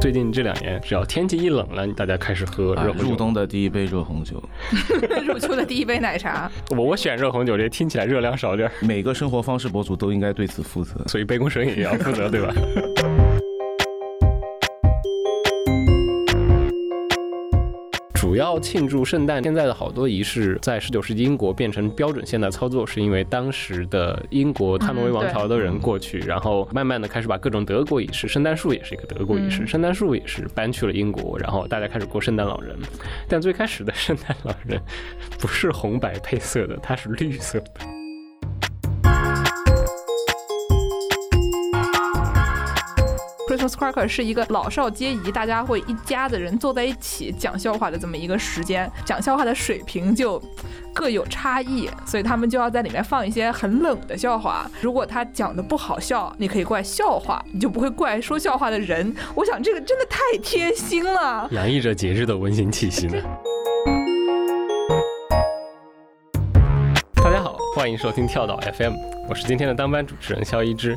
最近这两年，只要天气一冷了，大家开始喝热红酒。入冬的第一杯热红酒，入秋的第一杯奶茶。我我选热红酒，这听起来热量少点儿，每个生活方式博主都应该对此负责。所以杯弓蛇影也要负责，对吧？庆祝圣诞，现在的好多仪式在十九世纪英国变成标准现代操作，是因为当时的英国汉诺威王朝的人过去，然后慢慢的开始把各种德国仪式，圣诞树也是一个德国仪式，嗯圣诞树也是搬去了英国，然后大家开始过圣诞老人。但最开始的圣诞老人不是红白配色的，它是绿色的。Cracker 是一个老少皆宜，大家会一家子人坐在一起讲笑话的这么一个时间，讲笑话的水平就各有差异，所以他们就要在里面放一些很冷的笑话。如果他讲的不好笑，你可以怪笑话，你就不会怪说笑话的人。我想这个真的太贴心了。洋溢着节日的温馨气息呢。大家好，欢迎收听跳岛 FM，我是今天的当班主持人肖一之。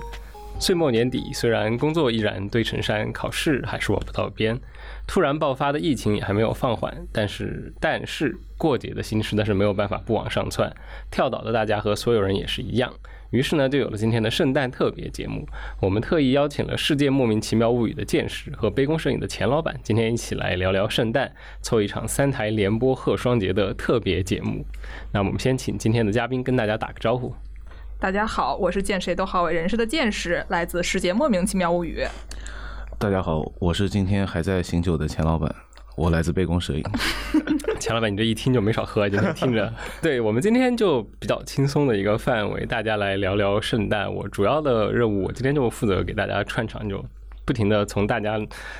岁末年底，虽然工作依然堆成山，考试还是握不到边，突然爆发的疫情也还没有放缓，但是但是过节的心实在是没有办法不往上窜。跳岛的大家和所有人也是一样，于是呢，就有了今天的圣诞特别节目。我们特意邀请了《世界莫名其妙物语》的剑士和杯弓蛇影的钱老板，今天一起来聊聊圣诞，凑一场三台联播贺双节的特别节目。那我们先请今天的嘉宾跟大家打个招呼。大家好，我是见谁都好为人师的见识，来自《世界莫名其妙物语》。大家好，我是今天还在醒酒的钱老板，我来自杯弓蛇影。钱老板，你这一听就没少喝，今天听着。对我们今天就比较轻松的一个范围，大家来聊聊圣诞。我主要的任务，我今天就负责给大家串场，就不停的从大家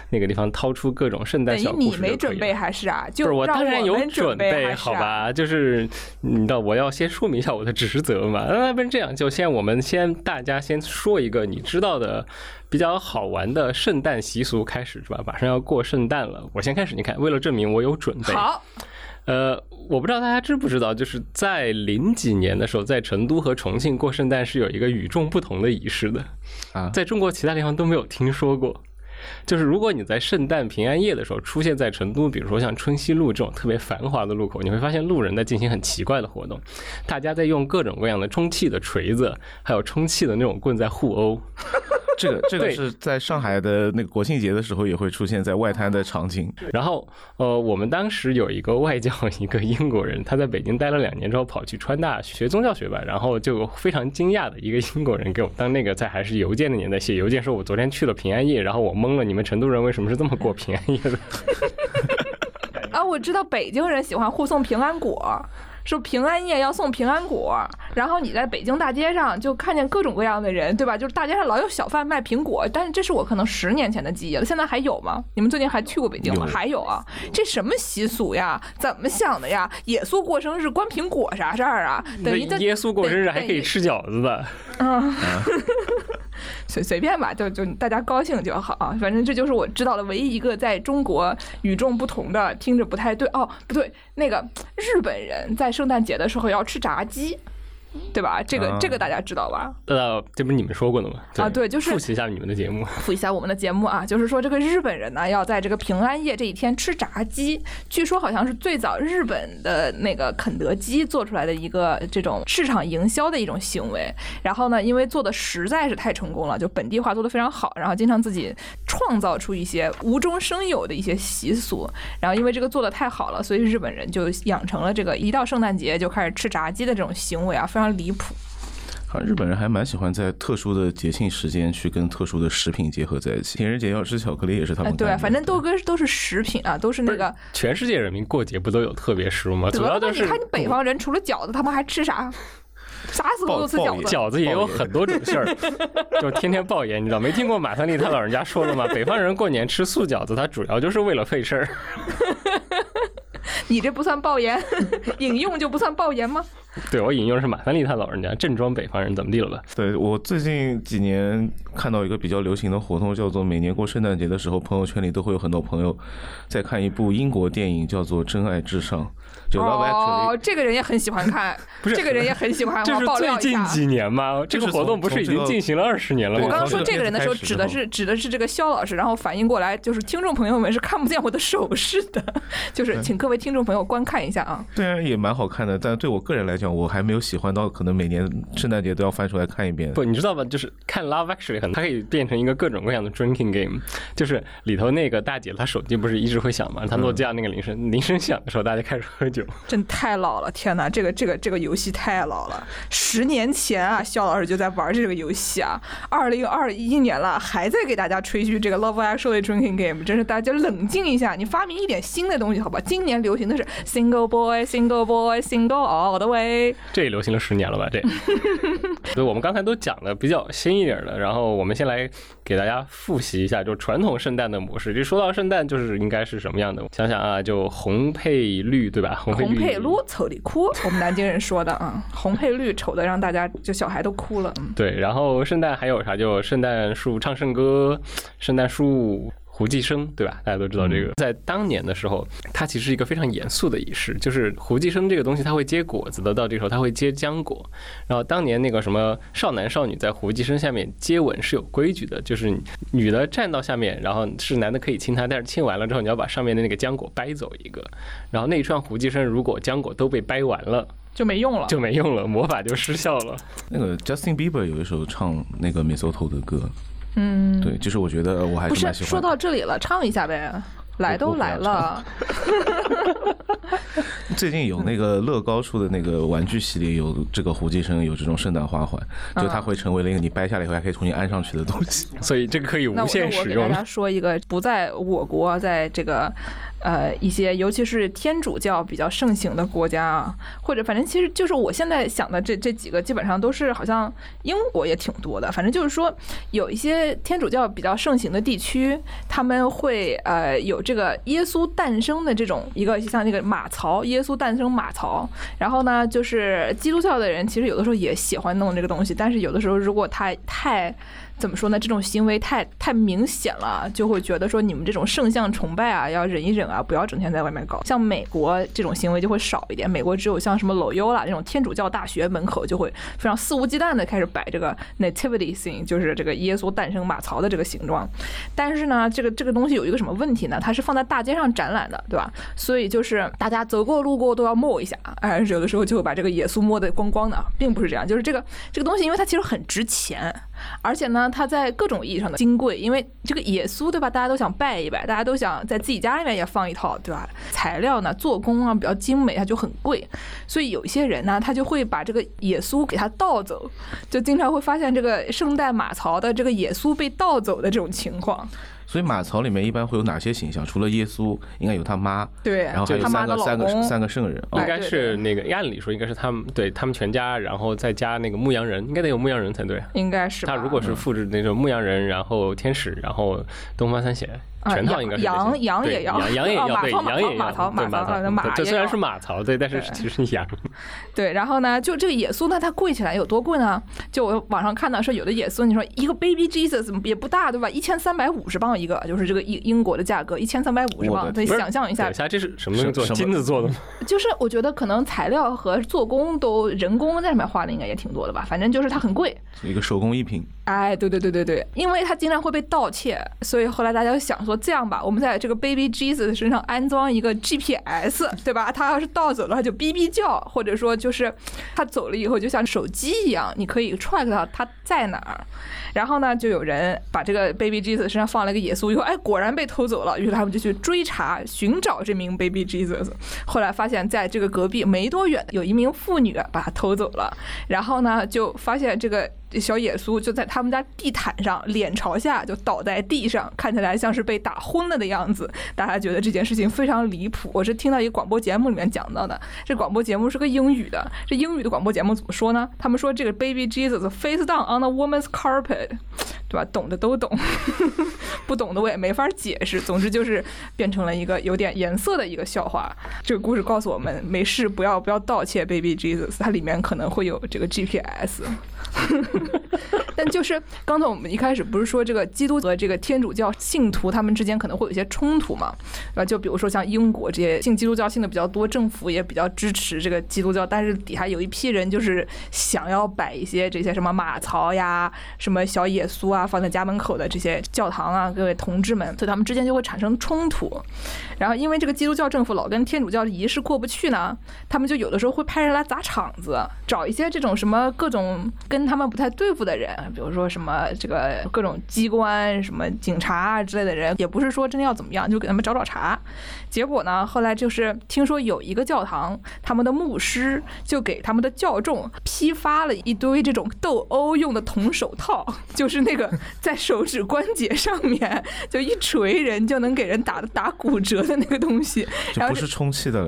那个地方掏出各种圣诞小故事你没准备还是啊？不就是我当然有准备？好吧？就是你知道，我要先说明一下我的职责嘛。那不然这样，就先我们先大家先说一个你知道的比较好玩的圣诞习俗开始是吧？马上要过圣诞了，我先开始。你看，为了证明我有准备，好，呃，我不知道大家知不知道，就是在零几年的时候，在成都和重庆过圣诞是有一个与众不同的仪式的，啊在中国其他地方都没有听说过。就是如果你在圣诞平安夜的时候出现在成都，比如说像春熙路这种特别繁华的路口，你会发现路人在进行很奇怪的活动，大家在用各种各样的充气的锤子，还有充气的那种棍在互殴。这个这个是在上海的那个国庆节的时候也会出现在外滩的场景。然后，呃，我们当时有一个外教，一个英国人，他在北京待了两年之后，跑去川大学宗教学吧，然后就非常惊讶的一个英国人给我当那个在还是邮件的年代写邮件说，我昨天去了平安夜，然后我懵你们成都人为什么是这么过平安夜的？啊，我知道北京人喜欢互送平安果，说平安夜要送平安果，然后你在北京大街上就看见各种各样的人，对吧？就是大街上老有小贩卖苹果，但是这是我可能十年前的记忆了，现在还有吗？你们最近还去过北京吗？有还有啊，这什么习俗呀？怎么想的呀？耶稣过生日关苹果啥事儿啊？等于耶稣过生日还可以吃饺子的，随随便吧，就就大家高兴就好啊。反正这就是我知道的唯一一个在中国与众不同的，听着不太对哦，不对，那个日本人在圣诞节的时候要吃炸鸡，对吧？这个、啊这个大家知道吧？呃，这不是你们说过的吗？啊对就是复习一下你们的节目。复一下我们的节目啊，就是说这个日本人呢要在这个平安夜这一天吃炸鸡，据说好像是最早日本的那个肯德基做出来的一个这种市场营销的一种行为。然后呢，因为做的实在是太成功了，就本地化做的非常好，然后经常自己创造出一些无中生有的一些习俗。然后因为这个做的太好了，所以日本人就养成了这个一到圣诞节就开始吃炸鸡的这种行为啊，非常离谱。好像日本人还蛮喜欢在特殊的节庆时间去跟特殊的食品结合在一起。情人节要吃巧克力也是他哎，们。对，反正都跟都是食品啊，都是那个。全世界人民过节不都有特别食物吗？主要就是你看你北方人除了饺子，他们还吃啥？啥时候都吃饺子。饺子也有很多种馅儿，就天天爆盐，你知道没听过马三立他老人家说的吗？北方人过年吃素饺子，他主要就是为了费事儿。你这不算爆言，引用就不算爆言吗？对我引用的是马三立他老人家正装北方人怎么地了吧？对我最近几年看到一个比较流行的活动，叫做每年过圣诞节的时候，朋友圈里都会有很多朋友在看一部英国电影，叫做《真爱至上》。就 Love 哦这个人也很喜欢看，不是这个人也很喜欢，我这是爆料。最近几年吗？这个活动不是已经进行了二十年了吗？我刚刚说这个人的时候，指的是指的是这个肖老师，然后反应过来，就是听众朋友们是看不见我的手势的，就是请各位听众朋友观看一下啊。虽然也蛮好看的，但对我个人来讲，我还没有喜欢到可能每年圣诞节都要翻出来看一遍。不，你知道吧？就是看 Love Actually 很，它可以变成一个各种各样的 drinking game，就是里头那个大姐她手机不是一直会响吗？她诺基亚那个铃声，铃声响的时候大家开始喝酒。真太老了，天哪，这个这个这个游戏太老了，十年前啊，肖老师就在玩这个游戏啊，二零二一年了，还在给大家吹嘘这个 Love Actually Drinking Game，真是大家冷静一下，你发明一点新的东西好吧？今年流行的是 Single Boy Single Boy Single All the Way，这也流行了十年了吧？这，所以我们刚才都讲的比较新一点的，然后我们先来给大家复习一下，就传统圣诞的模式。就说到圣诞，就是应该是什么样的？想想啊，就红配绿，对吧？红配绿，丑的哭，我们南京人说的啊，红配绿丑的让大家就小孩都哭了，嗯。对，然后圣诞还有啥？就圣诞树唱圣歌，圣诞树。胡寄生，对吧？大家都知道这个，在当年的时候，它其实是一个非常严肃的仪式，就是胡寄生这个东西，它会结果子的，到这个时候它会结浆果。然后当年那个什么少男少女在胡寄生下面接吻是有规矩的，就是女的站到下面，然后是男的可以亲她，但是亲完了之后你要把上面的那个浆果掰走一个，然后那一串胡寄生如果浆果都被掰完了就没用了，就没用了，魔法就失效了。那个 Justin Bieber 有一首唱那个 Mistletoe 的歌，嗯，对，就是我觉得我还不是说。到这里了，唱一下呗。来都来了，最近有那个乐高出的那个玩具系列，有这个胡寄生，有这种圣诞花环，就它会成为了一个你掰下来以后还可以重新安上去的东西。所以这个可以无限使用。那我给大家说一个不在我国，在这个呃一些尤其是天主教比较盛行的国家啊，或者反正其实就是我现在想的这这几个，基本上都是好像英国也挺多的。反正就是说有一些天主教比较盛行的地区，他们会呃有这个耶稣诞生的这种一个像那个马槽，耶稣诞生马槽。然后呢，就是基督教的人其实有的时候也喜欢弄这个东西，但是有的时候如果他太怎么说呢？这种行为太太明显了，就会觉得说你们这种圣像崇拜啊，要忍一忍啊，不要整天在外面搞。像美国这种行为就会少一点，美国只有像什么 Loyola 这种天主教大学门口就会非常肆无忌惮的开始摆这个 nativity scene，就是这个耶稣诞生马槽的这个形状。但是呢，这个这个东西有一个什么问题呢？它是放在大街上展览的，对吧？所以就是大家走过路过都要摸一下，哎，有的时候就会把这个耶稣摸得光光的，并不是这样，就是这个这个东西，因为它其实很值钱，而且呢，它在各种意义上的金贵，因为这个耶稣，对吧？大家都想拜一拜，大家都想在自己家里面也放一套，对吧？材料呢，做工啊比较精美，它就很贵，所以有一些人呢，他就会把这个耶稣给它盗走，就经常会发现这个圣诞马槽的这个耶稣被盗走的这种情况。所以马槽里面一般会有哪些形象？除了耶稣，应该有他妈，对，然后还有三个三个，三个圣人。哦应该是那个，按理说应该是他们对他们全家，然后再加那个牧羊人，应该得有牧羊人才对。应该是他如果是复制那种牧羊人，然后天使，然后东方三贤，啊全套应该是羊羊也要羊羊也要，马也要，马槽对马马槽呃马也对这虽然是马槽，对，但是其实是羊。对，然后呢，就这个耶稣那，它贵起来有多贵呢？就我网上看到说，有的耶稣，你说一个 baby Jesus 也不大，对吧？一千三百五十磅一个，就是这个英英国的价格，一千三百五十磅。对，想象一下一，下，这是什么做？什么金子做的吗？就是我觉得可能材料和做工都人工在上面花的应该也挺多的吧，反正就是它很贵。一个手工艺品，哎，对对对对对，因为它经常会被盗窃，所以后来大家想说，这样吧，我们在这个 Baby Jesus 身上安装一个 GPS，对吧？它要是盗走了，它就哔哔叫，或者说就是它走了以后，就像手机一样，你可以 track 到它在哪儿。然后呢，就有人把这个 Baby Jesus 身上放了一个耶稣，以后哎，果然被偷走了。于是他们就去追查、寻找这名 Baby Jesus。后来发现，在这个隔壁没多远，有一名妇女把他偷走了。然后呢，就发现这个小耶稣就在他们家地毯上，脸朝下就倒在地上，看起来像是被打昏了的样子。大家觉得这件事情非常离谱。我是听到一个广播节目里面讲到的，这广播节目是个英语的。这英语的广播节目怎么说呢？他们说这个 Baby Jesus face down on a woman's carpet。对吧？懂的都懂，不懂的我也没法解释。总之就是变成了一个有点颜色的一个笑话。这个故事告诉我们，没事不要不要盗窃 Baby Jesus，它里面可能会有这个 GPS。但就是刚才我们一开始不是说这个基督和这个天主教信徒他们之间可能会有一些冲突嘛？啊，就比如说像英国这些信基督教信的比较多，政府也比较支持这个基督教，但是底下有一批人就是想要摆一些这些什么马槽呀、什么小耶稣啊放在家门口的这些教堂啊，各位同志们，所以他们之间就会产生冲突。然后因为这个基督教政府老跟天主教的仪式过不去呢，他们就有的时候会派人来砸场子，找一些这种什么各种跟他们不太对付的人，比如说什么这个各种机关、什么警察啊之类的人，也不是说真的要怎么样，就给他们找找茬。结果呢，后来就是听说有一个教堂，他们的牧师就给他们的教众批发了一堆这种斗殴用的铜手套，就是那个在手指关节上面就一锤人就能给人打打骨折的那个东西。就不是充气的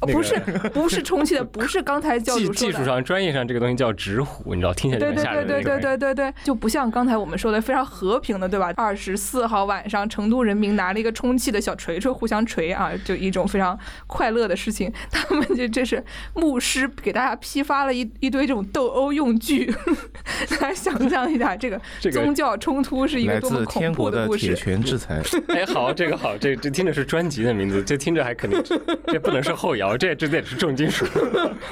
不是不是充气的，不是刚才教主技技术上、专业上这个东西叫直虎，你知道，听起来对对就很吓人的对对。对对对对，就不像刚才我们说的非常和平的，对吧？二十四号晚上，成都人民拿了一个充气的小锤锤互相锤啊，就一种非常快乐的事情。他们就这是牧师给大家批发了一一堆这种斗殴用具，大家想象一下，这个宗教冲突是一个多么恐怖天国的故事。铁拳制裁，哎，好，这个好，这这听着是专辑的名字，这听着还肯定，这不能是后摇，这这得是重金属。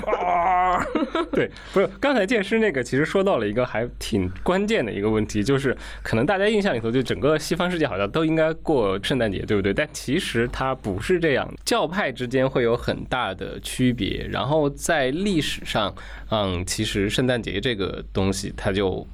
啊，对，不是刚才剑师那个，其实说到了一个还挺关键的一个问题，就是可能大家印象里头，就整个西方世界好像都应该过圣诞节，对不对？但其实它不是这样，教派之间会有很大的区别。然后在历史上，嗯，其实圣诞节这个东西，它就。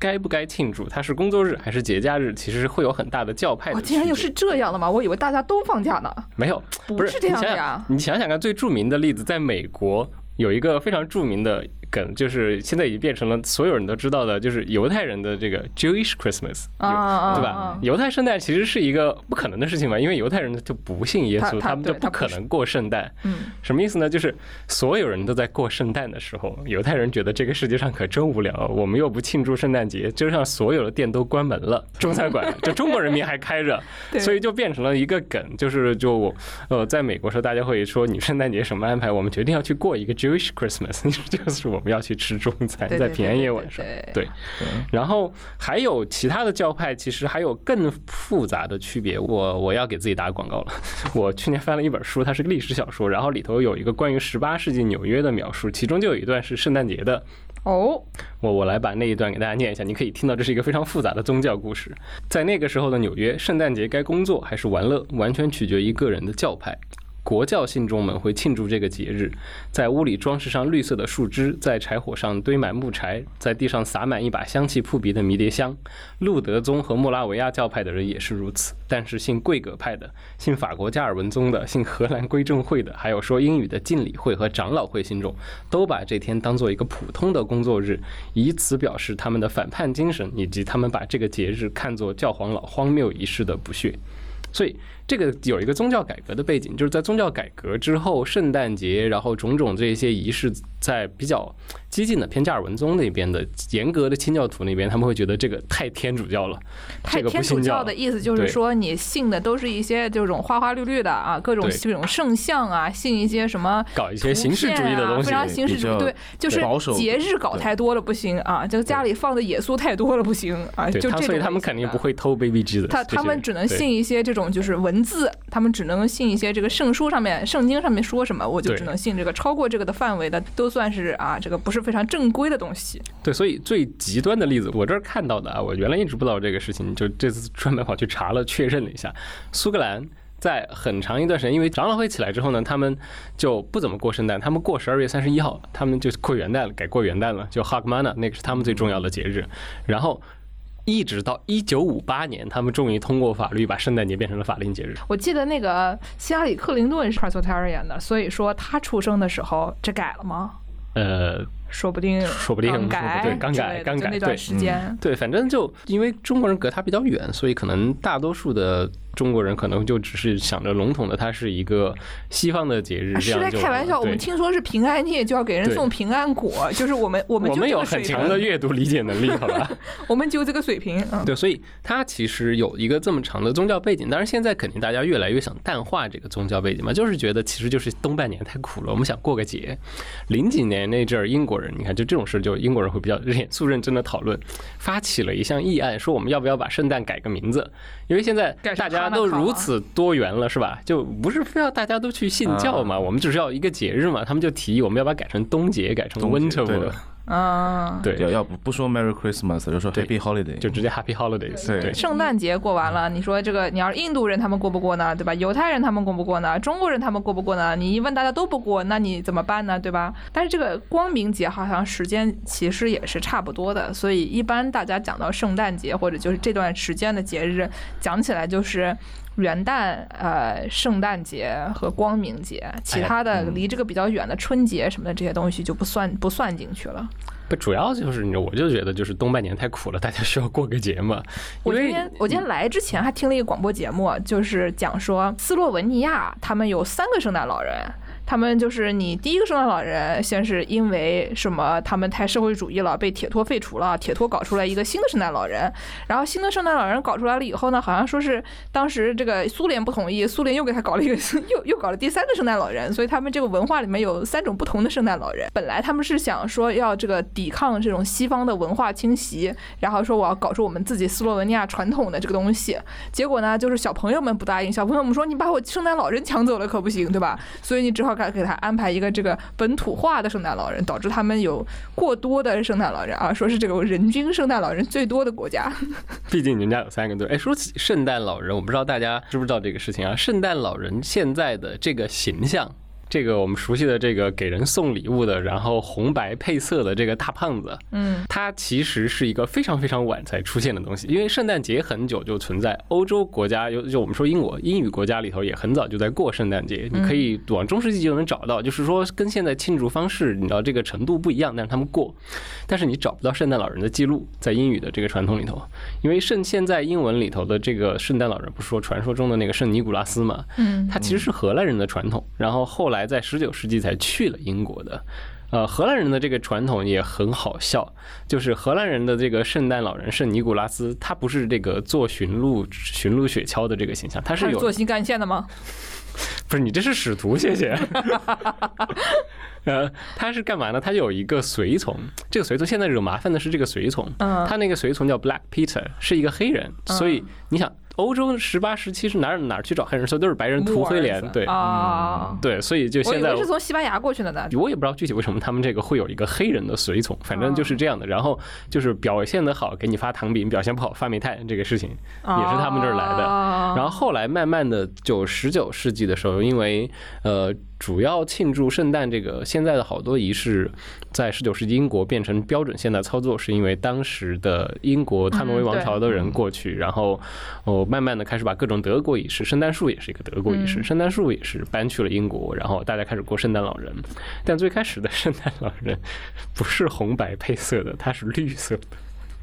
该不该庆祝？它是工作日还是节假日？其实会有很大的教派的哦，竟然又是这样的吗？我以为大家都放假呢。没有，不是不是这样的呀，你想想看，最著名的例子，在美国有一个非常著名的梗，就是现在已经变成了所有人都知道的，就是犹太人的这个 Jewish Christmas，对吧啊？犹太圣诞其实是一个不可能的事情嘛，因为犹太人就不信耶稣，他们就不可能过圣诞。嗯，什么意思呢？就是所有人都在过圣诞的时候，犹太人觉得这个世界上可真无聊，我们又不庆祝圣诞节，街上所有的店都关门了，中餐馆就中国人民还开着，对所以就变成了一个梗，就是就我呃，在美国时候大家会说你圣诞节什么安排？我们决定要去过一个 Jewish Christmas，就是我们要去吃中餐，在平安夜晚上。对对，然后还有其他的教派，其实还有更复杂的区别。我我要给自己打广告了。我去年翻了一本书，它是个历史小说，然后里头有一个关于十八世纪纽约的描述，其中就有一段是圣诞节的。哦，我我来把那一段给大家念一下，你可以听到这是一个非常复杂的宗教故事。在那个时候的纽约，圣诞节该工作还是玩乐，完全取决于个人的教派。国教信众们会庆祝这个节日，在屋里装饰上绿色的树枝，在柴火上堆满木柴，在地上撒满一把香气扑鼻的迷迭香。路德宗和莫拉维亚教派的人也是如此，但是信贵格派的、信法国加尔文宗的、信荷兰归正会的，还有说英语的敬礼会和长老会信众，都把这天当做一个普通的工作日，以此表示他们的反叛精神，以及他们把这个节日看作教皇老荒谬仪式的不屑。所以这个有一个宗教改革的背景，就是在宗教改革之后，圣诞节，然后种种这些仪式，在比较激进的偏加尔文宗那边的严格的清教徒那边，他们会觉得这个太天主教了，太天主教教的意思就是说，你信的都是一些这种花花绿绿的啊，各种这种圣像啊，信一些什么搞一些形式主义的东西啊非。常形式主义，对，就是节日搞太多了不行啊，就家里放的耶稣太多了不行啊，就这种所以他们肯定不会偷 baby G 的。他他们只能信一些这种就是文字，他们只能信一些这个圣书上面、圣经上面说什么，我就只能信这个。超过这个的范围的，都算是啊，这个不是非常正规的东西。对，所以最极端的例子，我这儿看到的啊，我原来一直不知道这个事情，就这次专门跑去查了，确认了一下，苏格兰。在很长一段时间，因为长老会起来之后呢，他们就不怎么过圣诞，他们过十二月三十一号，他们就过元旦了，改过元旦了，就 Hagmana，那个是他们最重要的节日。然后一直到一九五八年，他们终于通过法律把圣诞节变成了法定节日。我记得那个希拉里·克林顿是 Presbyterian 的，所以说他出生的时候这改了吗？呃，说不定说不定刚改对刚改刚改就那段对时间，对，反正就因为中国人隔它比较远，所以可能大多数的中国人可能就只是想着笼统的它是一个西方的节日，这是在开玩笑。我们听说是平安夜就要给人送平安果，就是我们我们我们有很强的，阅读理解能力，好吧？我们就这个水平，嗯，对，所以它其实有一个这么长的宗教背景。当然，现在肯定大家越来越想淡化这个宗教背景嘛，就是觉得其实就是东半年太苦了，我们想过个节。零几年那阵儿，英国人你看就这种事，就英国人会比较严肃认真的讨论，发起了一项议案，说我们要不要把圣诞改个名字？因为现在大家都如此多元了，是吧？就不是非要大家都去信教嘛，我们只是要一个节日嘛。他们就提议我们要把它改成冬节，改成 Winter 嗯，对，要要不不说 Merry Christmas，就说 Happy Holiday，就直接 Happy Holidays，对对。圣诞节过完了，你说这个你要是印度人他们过不过呢？对吧？犹太人他们过不过呢？中国人他们过不过呢？你一问大家都不过，那你怎么办呢？对吧？但是这个光明节好像时间其实也是差不多的，所以一般大家讲到圣诞节或者就是这段时间的节日，讲起来就是。元旦、呃，圣诞节和光明节，其他的离这个比较远的春节什么的这些东西就不算不算进去了。不，主要就是你，我就觉得就是东半年太苦了，大家需要过个节嘛。我今天我今天来之前还听了一个广播节目，就是讲说斯洛文尼亚他们有三个圣诞老人。他们就是你第一个圣诞老人，先是因为什么他们太社会主义了，被铁托废除了，铁托搞出来一个新的圣诞老人，然后新的圣诞老人搞出来了以后呢，好像说是当时这个苏联不同意，苏联又给他搞了一个又又搞了第三个圣诞老人，所以他们这个文化里面有三种不同的圣诞老人。本来他们是想说要这个抵抗这种西方的文化侵袭，然后说我要搞出我们自己斯洛文尼亚传统的这个东西。结果呢，就是小朋友们不答应，小朋友们说你把我圣诞老人抢走了可不行，对吧？所以你只好给给他安排一个这个本土化的圣诞老人，导致他们有过多的圣诞老人啊，说是这个人均圣诞老人最多的国家。毕竟人家有三个队。哎，说起圣诞老人，我不知道大家知不知道这个事情啊？圣诞老人现在的这个形象。这个我们熟悉的这个给人送礼物的，然后红白配色的这个大胖子，嗯，它其实是一个非常非常晚才出现的东西。因为圣诞节很久就存在，欧洲国家有就我们说英国英语国家里头也很早就在过圣诞节，你可以往中世纪就能找到。就是说跟现在庆祝方式，你知道这个程度不一样，但是他们过，但是你找不到圣诞老人的记录在英语的这个传统里头，因为圣现在英文里头的这个圣诞老人不是说传说中的那个圣尼古拉斯嘛，嗯，他其实是荷兰人的传统，然后后来在十九世纪才去了英国的。呃，荷兰人的这个传统也很好笑，就是荷兰人的这个圣诞老人圣尼古拉斯，他不是这个做驯鹿驯鹿雪橇的这个形象，他他是有是做新干线的吗？不是你这是使徒，谢谢。呃，他是干嘛呢？他有一个随从，这个随从现在惹麻烦的是这个随从，嗯他那个随从叫 Black Peter，是一个黑人，所以你想，欧洲十八十七是哪儿哪儿去找黑人？所以都是白人涂黑脸，对啊，对，所以就现在我是从西班牙过去的呢。我也不知道具体为什么他们这个会有一个黑人的随从，反正就是这样的。然后就是表现的好，给你发糖饼；表现不好发煤炭，这个事情也是他们这儿来的。啊然后后来慢慢的，就十九世纪的时候，因为呃，主要庆祝圣诞这个现在的好多仪式，在十九世纪英国变成标准现代操作，是因为当时的英国汉诺威王朝的人过去，然后哦，慢慢的开始把各种德国仪式，圣诞树也是一个德国仪式，嗯圣诞树也是搬去了英国，然后大家开始过圣诞老人。但最开始的圣诞老人不是红白配色的，它是绿色的。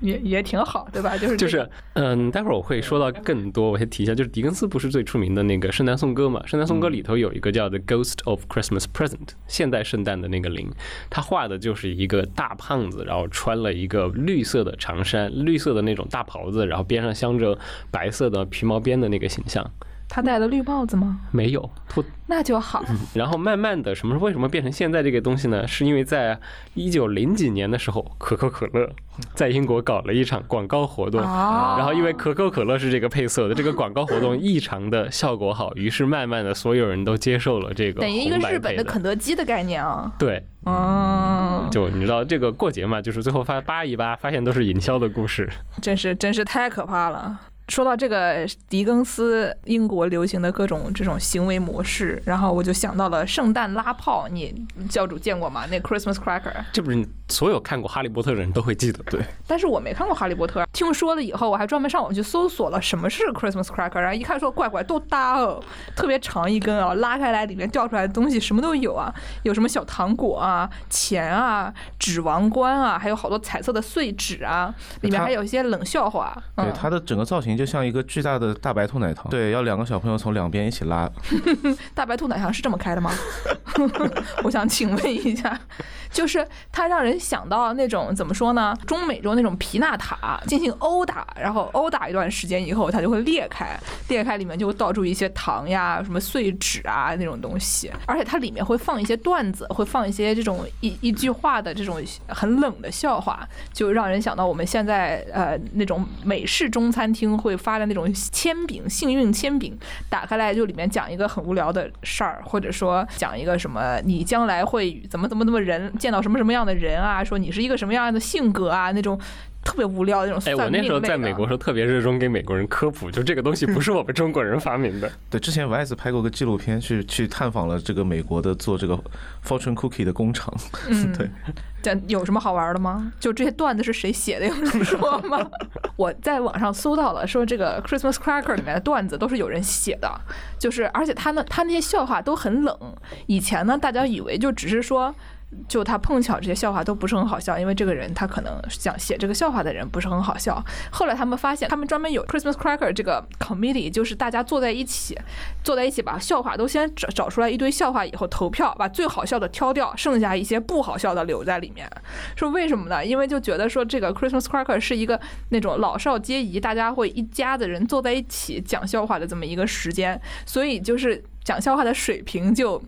也也挺好，对吧？就是就是，嗯，待会儿我会说到更多，我先提一下，就是狄更斯不是最出名的那个圣诞颂歌嘛？圣诞颂歌里头有一个叫《The Ghost of Christmas Present》，现代圣诞的那个灵，他画的就是一个大胖子，然后穿了一个绿色的长衫，绿色的那种大袍子，然后边上镶着白色的皮毛边的那个形象，他戴了绿帽子吗？没有不那就好。然后慢慢的，什么为什么变成现在这个东西呢？是因为在一九零几年的时候，可口可乐在英国搞了一场广告活动。啊然后因为可口可乐是这个配色的，这个广告活动异常的效果好，于是慢慢的所有人都接受了这个等于一个日本的肯德基的概念啊。对，嗯，就你知道这个过节嘛，就是最后发扒一扒，发现都是营销的故事。真是真是太可怕了。说到这个狄更斯英国流行的各种这种行为模式，然后我就想到了圣诞拉炮，你教主见过吗？那 Christmas cracker，这不是所有看过《哈利波特》的人都会记得。对，但是我没看过《哈利波特》，听说了以后，我还专门上网去搜索了什么是 Christmas cracker，然后一看说怪怪都大哦，特别长一根啊，拉开来里面掉出来的东西什么都有啊，有什么小糖果啊、钱啊、纸王冠啊，还有好多彩色的碎纸啊，里面还有一些冷笑话。对嗯，它的整个造型就像一个巨大的大白兔奶糖，对，要两个小朋友从两边一起拉，大白兔奶糖是这么开的吗？我想请问一下，就是它让人想到那种怎么说呢？中美洲那种皮纳塔进行殴打，然后殴打一段时间以后，它就会裂开，裂开里面就会倒出一些糖呀、什么碎纸啊那种东西，而且它里面会放一些段子，会放一些这种一一句话的这种很冷的笑话，就让人想到我们现在呃那种美式中餐厅会发的那种铅笔，幸运铅笔，打开来就里面讲一个很无聊的事儿，或者说讲一个什么你将来会怎么怎么怎么人见到什么什么样的人啊，说你是一个什么样的性格啊，那种特别无聊的那种哎，我那时候在美国时候特别热衷给美国人科普，就这个东西不是我们中国人发明的。对，之前 Vice 拍过个纪录片，去去探访了这个美国的做这个 fortune cookie 的工厂。嗯，对，这有什么好玩的吗？就这些段子是谁写的？有人说吗？我在网上搜到了，说这个 Christmas Cracker 里面的段子都是有人写的，就是而且他那，他那些笑话都很冷。以前呢，大家以为就只是说。就他碰巧这些笑话都不是很好笑，因为这个人他可能想写这个笑话的人不是很好笑。后来他们发现，他们专门有 Christmas Cracker 这个 committee，就是大家坐在一起，坐在一起把笑话都先找找出来一堆笑话以后投票，把最好笑的挑掉，剩下一些不好笑的留在里面。说为什么呢？因为就觉得说这个 Christmas Cracker 是一个那种老少皆宜，大家会一家子人坐在一起讲笑话的这么一个时间，所以就是讲笑话的水平就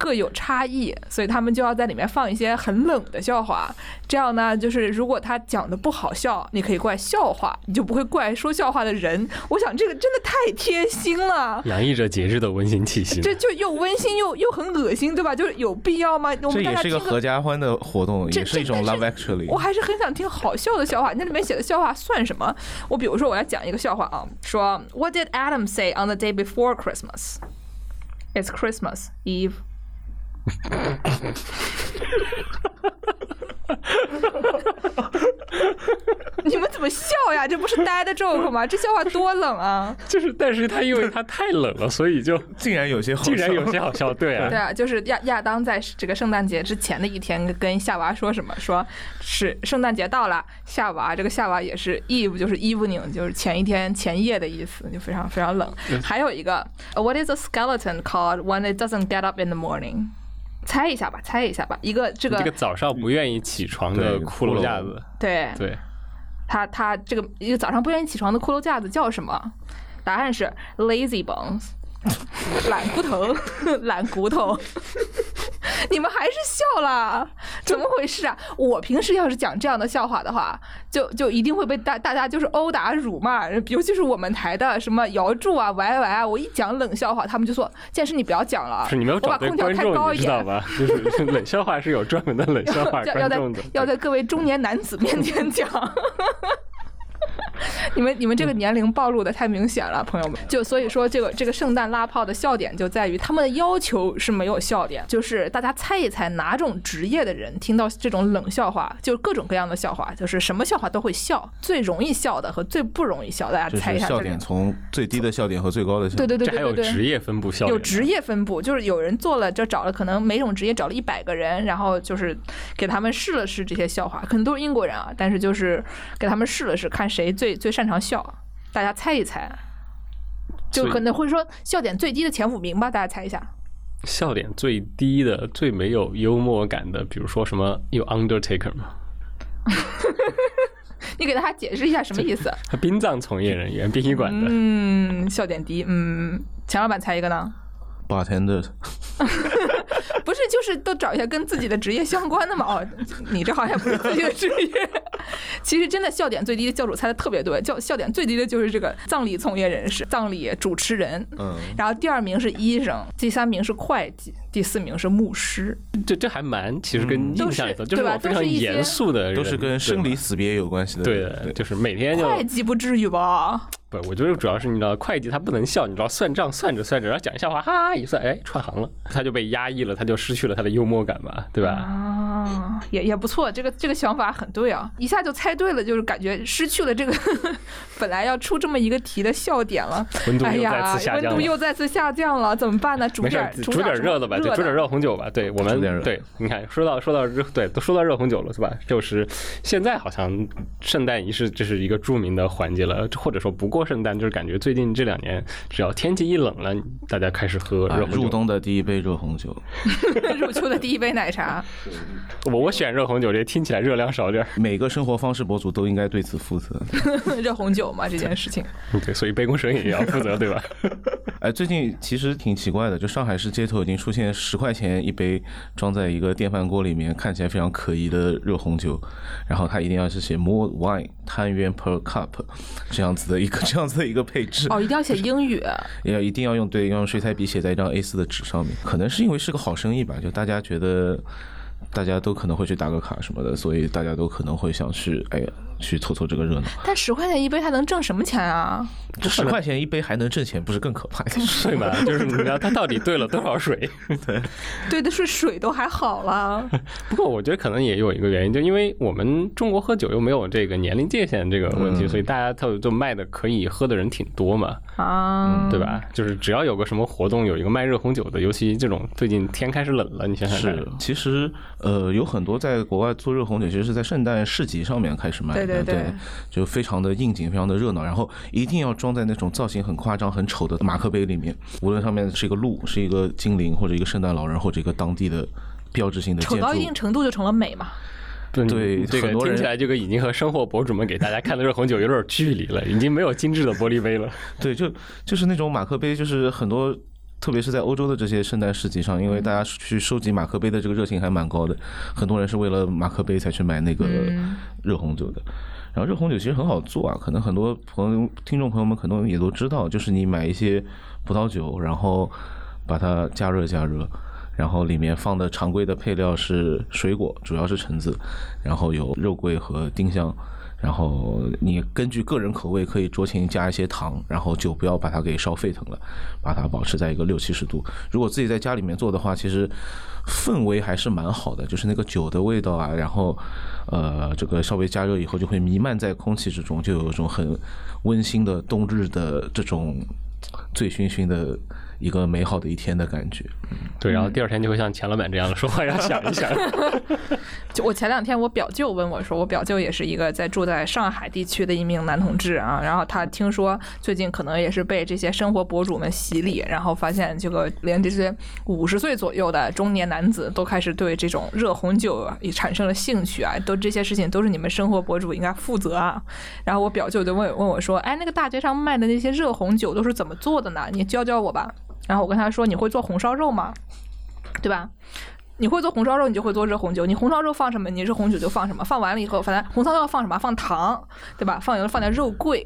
各有差异，所以他们就要在里面放一些很冷的笑话。这样呢，就是如果他讲的不好笑，你可以怪笑话，你就不会怪说笑话的人。我想这个真的太贴心了。洋溢着节日的温馨气息。这就又温馨又又很恶心，对吧？就是有必要吗？我这也是一个合家欢的活动，也是一种 love actually 我。还是很想听好笑的笑话。那里面写的笑话算什么？我比如说，我要讲一个笑话啊，说 What did Adam say on the day before Christmas? It's Christmas Eve. 你们怎么笑呀？这不是呆的 joke 吗？这笑话多冷啊！就是，但是他因为他太冷了，所以就竟然有些好笑，竟然有些好笑。对啊 对，啊，就是亚亚当在这个圣诞节之前的一天跟夏娃说什么？说是圣诞节到了，夏娃这个夏娃也是 eve 就是 evening 就是前一天前夜的意思，就非常非常冷。还有一个 What is a skeleton called when it doesn't get up in the morning？猜一下吧，猜一下吧。一个这个这个早上不愿意起床的骷髅架子，对对，他他这个一个早上不愿意起床的骷髅架子叫什么？答案是 lazy bones，懒骨头，懒骨头。你们还是笑了，怎么回事啊？我平时要是讲这样的笑话的话，就就一定会被大大家就是殴打辱骂，尤其是我们台的什么姚柱啊、歪歪啊，我一讲冷笑话，他们就说：“健身你不要讲了，是你没有我把找对空调开观众，高一点。”你知道吧？就是冷笑话是有专门的冷笑话 要要在要在各位中年男子面前讲。你们你们这个年龄暴露的太明显了，朋友们。就所以说，这个这个圣诞拉炮的笑点就在于他们的要求是没有笑点，就是大家猜一猜哪种职业的人听到这种冷笑话，就各种各样的笑话，就是什么笑话都会笑，最容易笑的和最不容易笑，大家猜一下笑。点从最低的笑点和最高的笑点。对对对这还有。职业分布笑点，有职业分布，就是有人做了，就找了可能每种职业找了一百个人，然后就是给他们试了试这些笑话，可能都是英国人啊，但是就是给他们试了试，看谁最最擅长笑，大家猜一猜，就可能会说笑点最低的前五名吧，大家猜一下。笑点最低的、最没有幽默感的，比如说什么有 Undertaker 吗？你给大家解释一下什么意思？殡葬从业人员、殡仪馆的，嗯，笑点低，嗯，钱老板猜一个呢？bartender 不是，就是都找一下跟自己的职业相关的嘛。哦，你这好像不是自己的职业。其实真的笑点最低的教主猜的特别对，笑笑点最低的就是这个葬礼从业人士、葬礼主持人。嗯，然后第二名是医生，第三名是会计，第四名是牧师。这这还蛮，其实跟都是印象里头，就对吧是非常都是严肃的人，都是跟生离死别有关系的。对的，就是每天就会计不至于吧？不，我觉得主要是你知道，会计他不能笑，你知道，算账算着算着，然后讲笑话，哈一算，哎，串行了，他就被压抑了，他就失去了他的幽默感吧，对吧？啊，也也不错，这个这个想法很对啊，一下就猜对了，就是感觉失去了这个 本来要出这么一个题的笑点了。温度又再哎呀次，下降了。温度又再次下降了，怎么办呢？煮点儿，煮点热的吧，对，煮点热红酒吧。对我们对，你看，说到说到热，对，都说到热红酒了，是吧？就是现在好像圣诞仪式这是一个著名的环节了，或者说不过圣诞，就是感觉最近这两年，只要天气一冷了，大家开始喝啊热红酒。入冬的第一杯热红酒，入秋的第一杯奶茶。我我选热红酒，这听起来热量少点儿。每个生活方式博主都应该对此负责。热红酒嘛，这件事情。对，所以杯弓蛇影也要负责，对吧？哎，最近其实挺奇怪的，就上海市街头已经出现十块钱一杯装在一个电饭锅里面，看起来非常可疑的热红酒，然后它一定要是写 more wine 摊元 per cup 这样子的一个这样子的一个配置。哦，一定要写英语。要一定要用对，要用水彩笔写在一张 A 4的纸上面。可能是因为是个好生意吧，就大家觉得大家都可能会去打个卡什么的，所以大家都可能会想去，哎呀，去凑凑这个热闹。但十块钱一杯，它能挣什么钱啊？这十块钱一杯还能挣钱，不是更可怕一点？对吧？就是你知道它到底兑了多少水？对兑的是水都还好了。不过我觉得可能也有一个原因，就因为我们中国喝酒又没有这个年龄界限这个问题，嗯所以大家他就卖的可以喝的人挺多嘛，啊，对吧？就是只要有个什么活动，有一个卖热红酒的，尤其这种最近天开始冷了，你想想是，，其实呃，有很多在国外做热红酒，其实是在圣诞市集上面开始卖的，对对对就非常的应景，非常的热闹，然后一定要装在那种造型很夸张、很丑的马克杯里面，无论上面是一个鹿、是一个精灵，或者一个圣诞老人，或者一个当地的标志性的建丑到一定。程度就成了美嘛。对对这个很多人听起来这个已经和生活博主们给大家看的热红酒有点距离了，已经没有精致的玻璃杯了。对，就就是那种马克杯，就是很多。特别是在欧洲的这些圣诞市集上，因为大家去收集马克杯的这个热情还蛮高的，很多人是为了马克杯才去买那个嗯热红酒的。然后热红酒其实很好做啊，可能很多朋友、听众朋友们可能也都知道，就是你买一些葡萄酒，然后把它加热加热，然后里面放的常规的配料是水果，主要是橙子，然后有肉桂和丁香。然后你根据个人口味可以酌情加一些糖，然后酒不要把它给烧沸腾了，把它保持在一个六七十度。如果自己在家里面做的话，其实氛围还是蛮好的，就是那个酒的味道啊，然后呃这个稍微加热以后就会弥漫在空气之中，就有一种很温馨的冬日的这种醉醺醺的一个美好的一天的感觉。对，然后第二天就会像钱老板这样说话要想一想。就我前两天我表舅问我说，我表舅也是一个在住在上海地区的一名男同志啊，然后他听说最近可能也是被这些生活博主们洗礼，然后发现这个连这些五十岁左右的中年男子都开始对这种热红酒啊也产生了兴趣啊，都这些事情都是你们生活博主应该负责啊。然后我表舅就问问我说，哎，那个大街上卖的那些热红酒都是怎么做的呢？你教教我吧。然后我跟他说，你会做红烧肉吗？对吧？你会做红烧肉，你就会做热红酒。你红烧肉放什么，你热红酒就放什么。放完了以后，反正红烧肉要放什么？放糖，对吧？放油放点肉桂，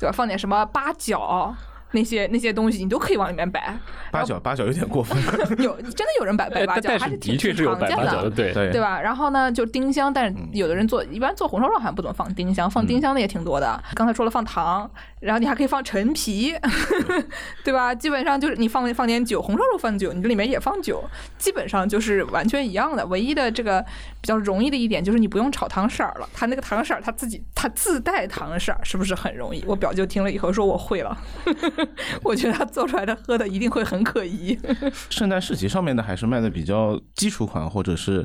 对吧？放点什么八角。那些那些东西你都可以往里面摆，八角八角有点过分，有真的有人摆摆八角，还是挺的确是有摆挺常见八角的，对。对对吧？然后呢，就丁香，但是有的人做，一般做红烧肉好像不怎么放丁香，放丁香的也挺多的。刚才说了放糖，然后你还可以放陈皮，对吧？基本上就是你放放点酒，红烧肉放酒，你这里面也放酒，基本上就是完全一样的。唯一的这个比较容易的一点就是你不用炒糖色了，它那个糖色它自己它自带糖色，是不是很容易？我表舅听了以后说我会了，我觉得他做出来的喝的一定会很可疑。圣诞市集上面的还是卖的比较基础款或者是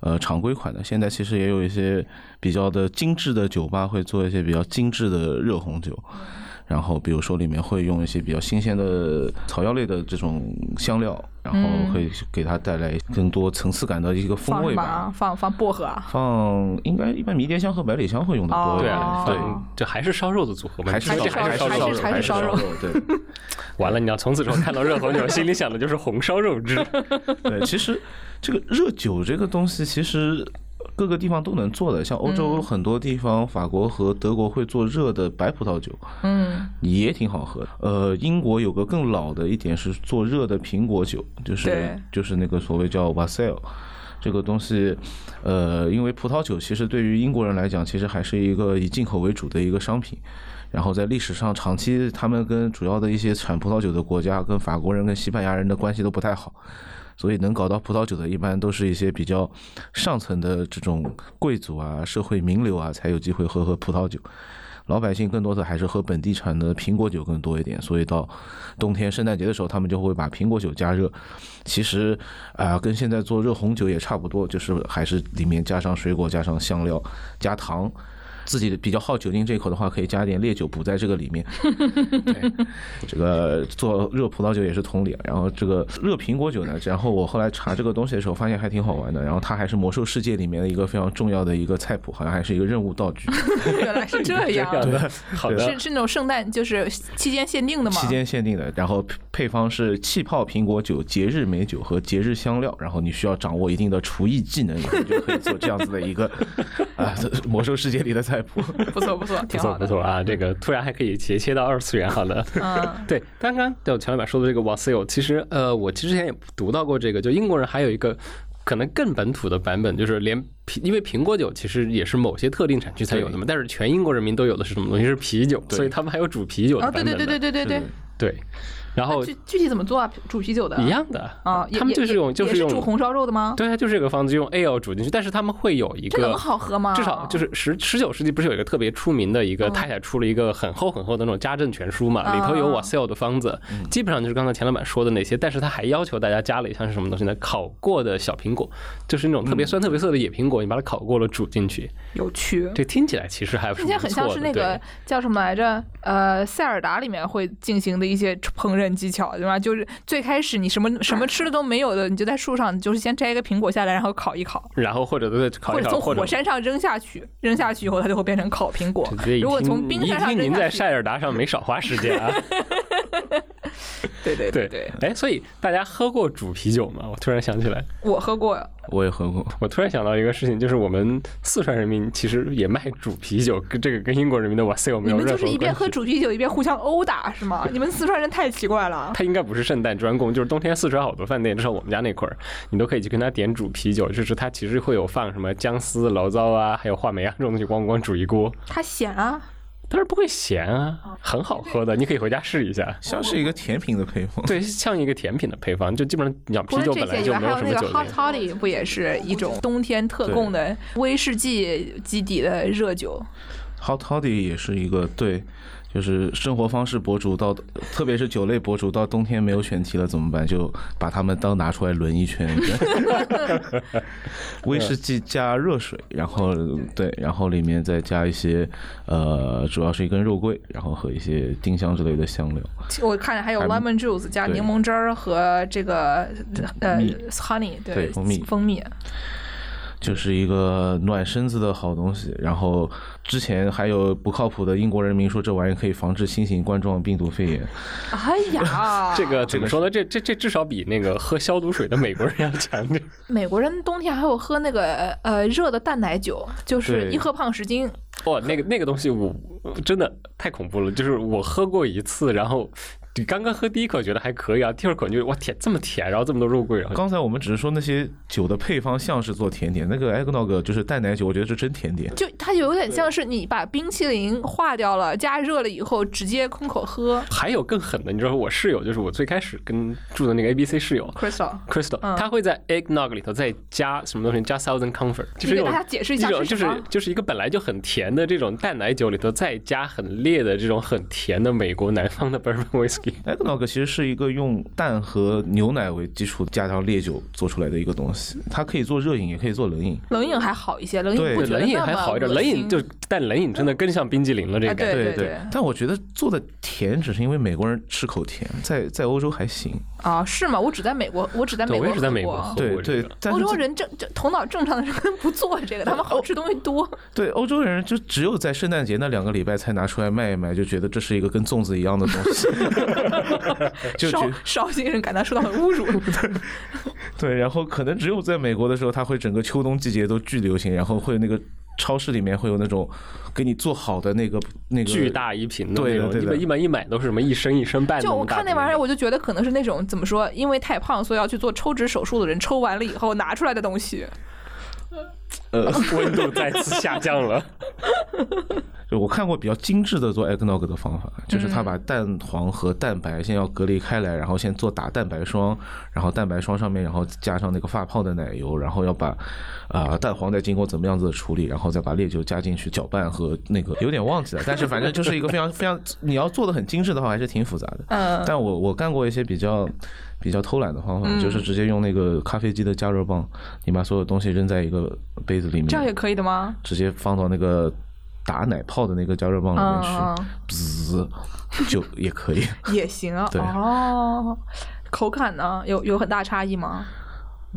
呃常规款的。现在其实也有一些比较的精致的酒吧会做一些比较精致的热红酒，然后比如说里面会用一些比较新鲜的草药类的这种香料，然后会给它带来更多层次感的一个风味吧。放放薄荷啊？放应该一般迷迭香和百里香会用的多一点，对啊，对。这还是烧肉的组合吗？还是而且烧还是烧肉，还是还是烧肉 对。完了，你要从此之后看到热红酒，心里想的就是红烧肉汁。对，其实这个热酒这个东西，其实各个地方都能做的。像欧洲很多地方，法国和德国会做热的白葡萄酒，嗯，也挺好喝的。呃，英国有个更老的一点是做热的苹果酒，就是就是那个所谓叫 Wassail。这个东西，呃，因为葡萄酒其实对于英国人来讲，其实还是一个以进口为主的一个商品。然后在历史上，长期他们跟主要的一些产葡萄酒的国家，跟法国人、跟西班牙人的关系都不太好，所以能搞到葡萄酒的，一般都是一些比较上层的这种贵族啊、社会名流啊，才有机会喝喝葡萄酒。老百姓更多的还是喝本地产的苹果酒更多一点，所以到冬天圣诞节的时候，他们就会把苹果酒加热。其实啊、跟现在做热红酒也差不多，就是还是里面加上水果、加上香料、加糖。自己比较好酒精这一口的话，可以加点烈酒补在这个里面。对，这个做热葡萄酒也是同理。然后这个热苹果酒呢，然后我后来查这个东西的时候，发现还挺好玩的。然后它还是魔兽世界里面的一个非常重要的一个菜谱，好像还是一个任务道具。原来是这样，的，好的是，是那种圣诞就是期间限定的吗？期间限定的，然后配配方是气泡苹果酒、节日美酒和节日香料，然后你需要掌握一定的厨艺技能，以后就可以做这样子的一个啊魔兽世界里的菜谱。不错 不错，不错 挺好的。不错啊，这个突然还可以斜切到二次元，好的。嗯，对，刚刚就前老板说的这个 Wassail，其实呃，我之前也读到过这个，就英国人还有一个可能更本土的版本，就是连苹，因为苹果酒其实也是某些特定产区才有的嘛，但是全英国人民都有的是什么东西？是啤酒，所以他们还有煮啤酒的啊，版本的。对对对对对对对，对然后具具体怎么做啊？煮啤酒的一样的啊，他们就是用就是用煮红烧肉的吗？对啊，就是这个方子用 ale 煮进去，但是他们会有一个这能好喝吗？至少就是十十九世纪不是有一个特别出名的一个嗯太太出了一个很厚很厚的那种家政全书嘛，里头有啊 Wassail 的方子，基本上就是刚才钱老板说的那些，但是他还要求大家加了一项是什么东西呢？烤过的小苹果，就是那种特别酸特别涩的野苹果，你把它烤过了煮进去，有趣。这听起来其实还是听起来很像是那个叫什么来着？呃，塞尔达里面会进行的一些烹饪技巧，对吧？就是最开始你什么什么吃的都没有的，你就在树上，就是先摘一个苹果下来，然后烤一烤，然后或者对烤一烤，或者从火山上扔下去，扔下去以后它就会变成烤苹果。如果从冰山上听您在扔下去，塞尔达上没少花时间啊。对对对对，哎，所以大家喝过煮啤酒吗？我突然想起来，我喝过，我也喝过，我突然想到一个事情，就是我们四川人民其实也卖煮啤酒，跟这个跟英国人民的没你有任何们就是一边。喝煮啤酒一边互相殴打是吗？你们四川人太奇怪了。他应该不是圣诞专供，就是冬天四川好多饭店，至少我们家那块儿，你都可以去跟他点煮啤酒，就是他其实会有放什么姜丝、醪糟啊，还有话梅啊这种东西，咣咣煮一锅，他咸啊，但是不会咸啊，很好喝的，你可以回家试一下。像是一个甜品的配方。对，像一个甜品的配方，就基本上讲啤酒本来就没还有那个有什么酒 hot 精。toddy 不也是一种冬天特供的威士忌基底的热酒？Hot Toddy 也是一个对，就是生活方式博主到，特别是酒类博主到冬天没有选题了怎么办？就把他们当拿出来轮一圈，威士忌加热水，然后对，然后里面再加一些呃，主要是一根肉桂，然后和一些丁香之类的香料。我看见还有 lemon juice 加柠檬汁儿和这个呃 honey 对蜂蜜蜂蜜。就是一个暖身子的好东西。然后之前还有不靠谱的英国人民说这玩意可以防治新型冠状病毒肺炎，哎呀，这个怎么说呢？这这这至少比那个喝消毒水的美国人要强点。美国人冬天还有喝那个呃热的淡奶酒，就是一喝胖十斤。哇，那个那个东西我真的太恐怖了。就是我喝过一次，然后你刚刚喝第一口觉得还可以啊，第二口你就哇天这么甜，然后这么多肉桂，然后刚才我们只是说那些酒的配方像是做甜点，那个 eggnog 就是淡奶酒，我觉得是真甜点。就它有点像是你把冰淇淋化掉了，加热了以后直接空口喝。还有更狠的，你知道我室友就是我最开始跟住的那个 A B C 室友 Crystal，Crystal，、嗯他会在 eggnog 里头再加什么东西？加 Southern Comfort，就是给大家解释一下就是是什么就是一个本来就很甜的这种淡奶酒里头再加很烈的这种很甜的美国南方的 bourbon whisky。Eggnog 其实是一个用蛋和牛奶为基础加上烈酒做出来的一个东西，它可以做热饮，也可以做冷饮。冷饮还好一些，冷饮对不觉得冷饮还好一点，冷饮就但冷饮真的更像冰激凌了，这个啊感觉。对对但我觉得做的甜只是因为美国人吃口甜，在在欧洲还行。啊，是吗？我只在美国，我只在美，国我也是在美国喝对对欧洲人正正头脑正常的人不做这个，他们好吃东西多。对欧洲人就只有在圣诞节那两个礼拜才拿出来卖一卖，就觉得这是一个跟粽子一样的东西，就绍觉绍兴人感到受到了侮辱。对，然后可能只有在美国的时候，它会整个秋冬季节都巨流行，然后会那个超市里面会有那种给你做好的那个那个巨大一瓶的那种，对的对一般一般一买都是什么一升一升半。就我看那玩意儿，我就觉得可能是那种怎么说，因为太胖，所以要去做抽脂手术的人抽完了以后拿出来的东西。呃，温度再次下降了。就我看过比较精致的做 eggnog 的方法，就是他嗯把蛋黄和蛋白先要隔离开来，然后先做打蛋白霜，然后蛋白霜上面然后加上那个发泡的奶油，然后要把啊、蛋黄再经过怎么样子的处理，然后再把烈酒加进去搅拌和那个有点忘记了，但是反正就是一个非常非常你要做的很精致的话，还是挺复杂的。嗯，但我我干过一些比较比较偷懒的方法，嗯就是直接用那个咖啡机的加热棒，你把所有东西扔在一个杯子里面，这样也可以的吗？直接放到那个打奶泡的那个加热棒里面去，嗯滋、就也可以。嗯，也行啊。对哦，口感呢，有有很大差异吗？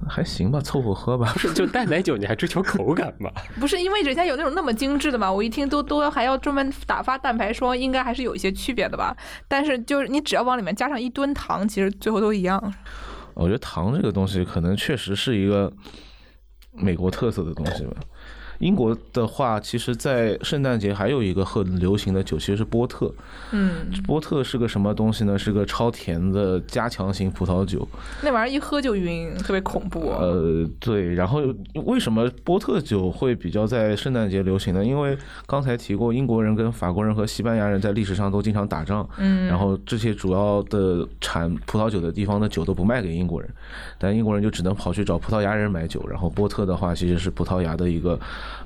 还行吧，凑合喝吧。不是，就淡奶酒你还追求口感吧？不是因为人家有那种那么精致的嘛，我一听都都还要专门打发蛋白霜，应该还是有一些区别的吧。但是就是你只要往里面加上一吨糖，其实最后都一样。我觉得糖这个东西可能确实是一个美国特色的东西吧。英国的话，其实，在圣诞节还有一个很流行的酒，其实是波特。嗯，波特是个什么东西呢？是个超甜的加强型葡萄酒。那玩意儿一喝就晕，特别恐怖。呃，对，然后为什么波特酒会比较在圣诞节流行呢？因为刚才提过，英国人跟法国人和西班牙人在历史上都经常打仗，嗯，然后这些主要的产葡萄酒的地方的酒都不卖给英国人，但英国人就只能跑去找葡萄牙人买酒。然后波特的话，其实是葡萄牙的一个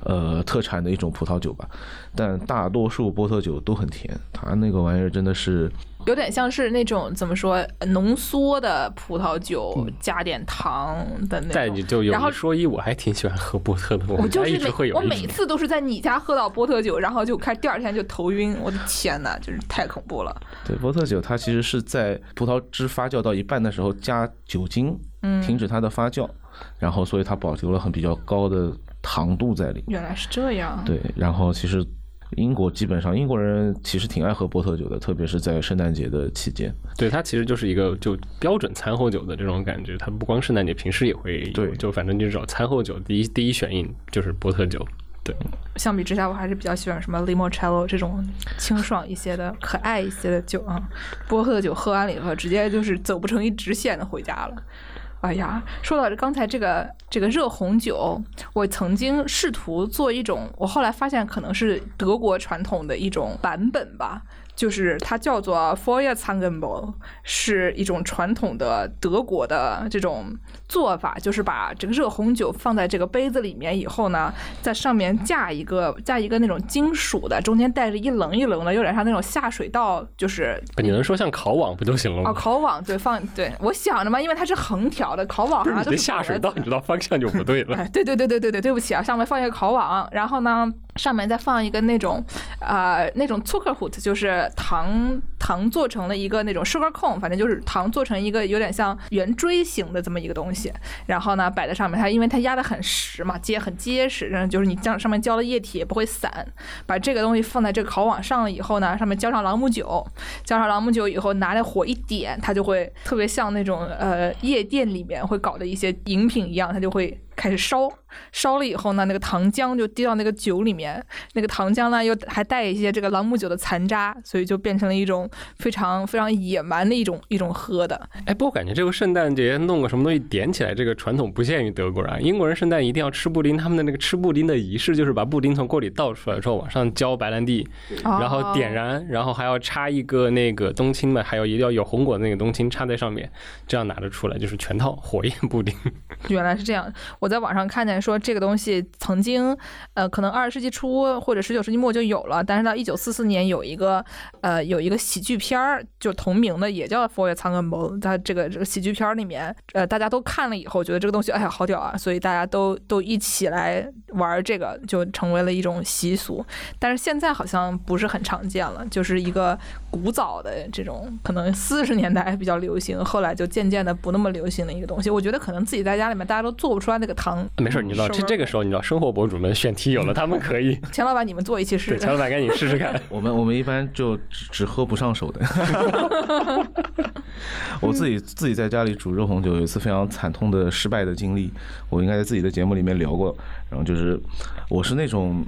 呃特产的一种葡萄酒吧，但大多数波特酒都很甜，它那个玩意儿真的是有点像是那种怎么说浓缩的葡萄酒，加点糖的那种。再就有然后一说一，我还挺喜欢喝波特的，我就是 每我会有一瓶。每次都是在你家喝到波特酒，然后就开第二天就头晕，我的天呐，就是太恐怖了。对波特酒，它其实是在葡萄汁发酵到一半的时候加酒精，嗯，停止它的发酵，然后所以它保留了很比较高的糖度在里面。原来是这样。对，然后其实英国基本上英国人其实挺爱喝波特酒的，特别是在圣诞节的期间。对，它其实就是一个就标准餐后酒的这种感觉，它不光圣诞节，平时也会有。对就反正就是找餐后酒，第一第一选应就是波特酒。对，相比之下，我还是比较喜欢什么 limoncello 这种清爽一些的、可爱一些的酒啊。波特酒喝完了以后，直接就是走不成一直线的回家了。哎呀，说到刚才这个这个热红酒，我曾经试图做一种，我后来发现可能是德国传统的一种版本吧，就是它叫做 Feuerzangenbowle，是一种传统的德国的这种做法，就是把这个热红酒放在这个杯子里面以后呢，在上面架一个架一个那种金属的，中间带着一棱一棱的，有点像那种下水道，就是你能说像烤网不就行了哦，吗？烤网对放对，我想着嘛，因为它是横条的，烤网不是你这好像都是下水道，你知道方向就不对了。哎，对对对对对对，对不起啊，上面放一个烤网，然后呢，上面再放一个那种，呃，那种 Zuckerhut，就是糖糖做成了一个那种 sugar cone，反正就是糖做成一个有点像圆锥形的这么一个东西，然后呢摆在上面，它因为它压得很实嘛，结很结实，然后就是你这样上面浇了液体也不会散，把这个东西放在这个烤网上了以后呢，上面浇上朗姆酒，浇上朗姆酒以后，拿着火一点，它就会特别像那种呃夜店里面会搞的一些饮品一样，它就会开始烧。烧了以后呢，那个糖浆就滴到那个酒里面，那个糖浆呢又还带一些这个朗姆酒的残渣，所以就变成了一种非常非常野蛮的一种一种喝的。哎，不过感觉这个圣诞节弄个什么东西点起来，这个传统不限于德国人啊，英国人圣诞一定要吃布丁，他们的那个吃布丁的仪式就是把布丁从锅里倒出来之后，往上浇白兰地，然后点哦燃，然后还要插一个那个冬青嘛，还有一定要有红果的那个冬青插在上面，这样拿着出来就是全套火焰布丁。原来是这样，我我在网上看见说这个东西曾经，呃，可能二十世纪初或者十九世纪末就有了，但是到一九四四年有一个，呃，有一个喜剧片儿，就同名的，也叫《For Your t a n g e n b o 它这个这个喜剧片儿里面，呃，大家都看了以后，觉得这个东西哎呀好屌啊，所以大家都都一起来玩这个，就成为了一种习俗。但是现在好像不是很常见了，就是一个古早的这种，可能四十年代比较流行，后来就渐渐的不那么流行的一个东西。我觉得可能自己在家里面大家都做不出来那个糖。没事儿，你知道这这个时候，你知道生活博主们选题有了，他们可以。钱老板，你们做一期试对，试钱。老板赶紧试试看。我们我们一般就只只喝不上手的。我自己自己在家里煮热红酒，有一次非常惨痛的失败的经历，我应该在自己的节目里面聊过。然后就是我是那种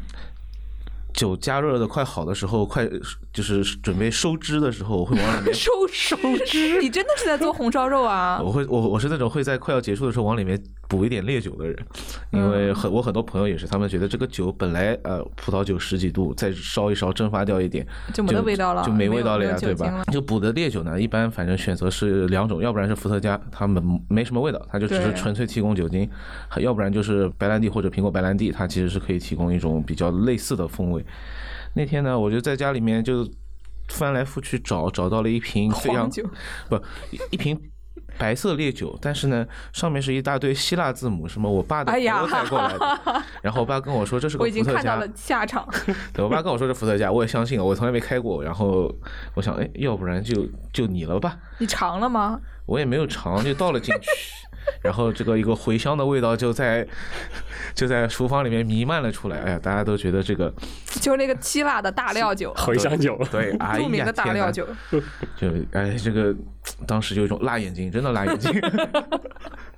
酒加热的快好的时候，快就是准备收汁的时候，我会往里面收收汁，你真的是在做红烧肉啊？我会我我是那种会在快要结束的时候往里面补一点烈酒的人，因为很我很多朋友也是，他们觉得这个酒本来呃葡萄酒十几度，再烧一烧蒸发掉一点就没味道了就没味道了呀，对吧？就补的烈酒呢，一般反正选择是两种，要不然是伏特加，它们没什么味道，它就只是纯粹提供酒精；要不然就是白兰地或者苹果白兰地，它其实是可以提供一种比较类似的风味。那天呢，我就在家里面就翻来覆去找，找到了一瓶非常黄酒不一一瓶白色烈酒，但是呢，上面是一大堆希腊字母，什么我爸的朋哎呀友带过来的。然后我爸跟我说这是个我已经伏特加看到了，下场。对我爸跟我说是伏特加，我也相信了，我从来没开过。然后我想，哎，要不然就就你了吧，你尝了吗？我也没有尝，就倒了进去。然后这个一个茴香的味道就在就在厨房里面弥漫了出来，哎呀，大家都觉得这个就是那个希腊的大料酒，茴香酒，对，哎，著名的大料酒。就哎，这个当时就有一种辣眼睛，真的辣眼睛。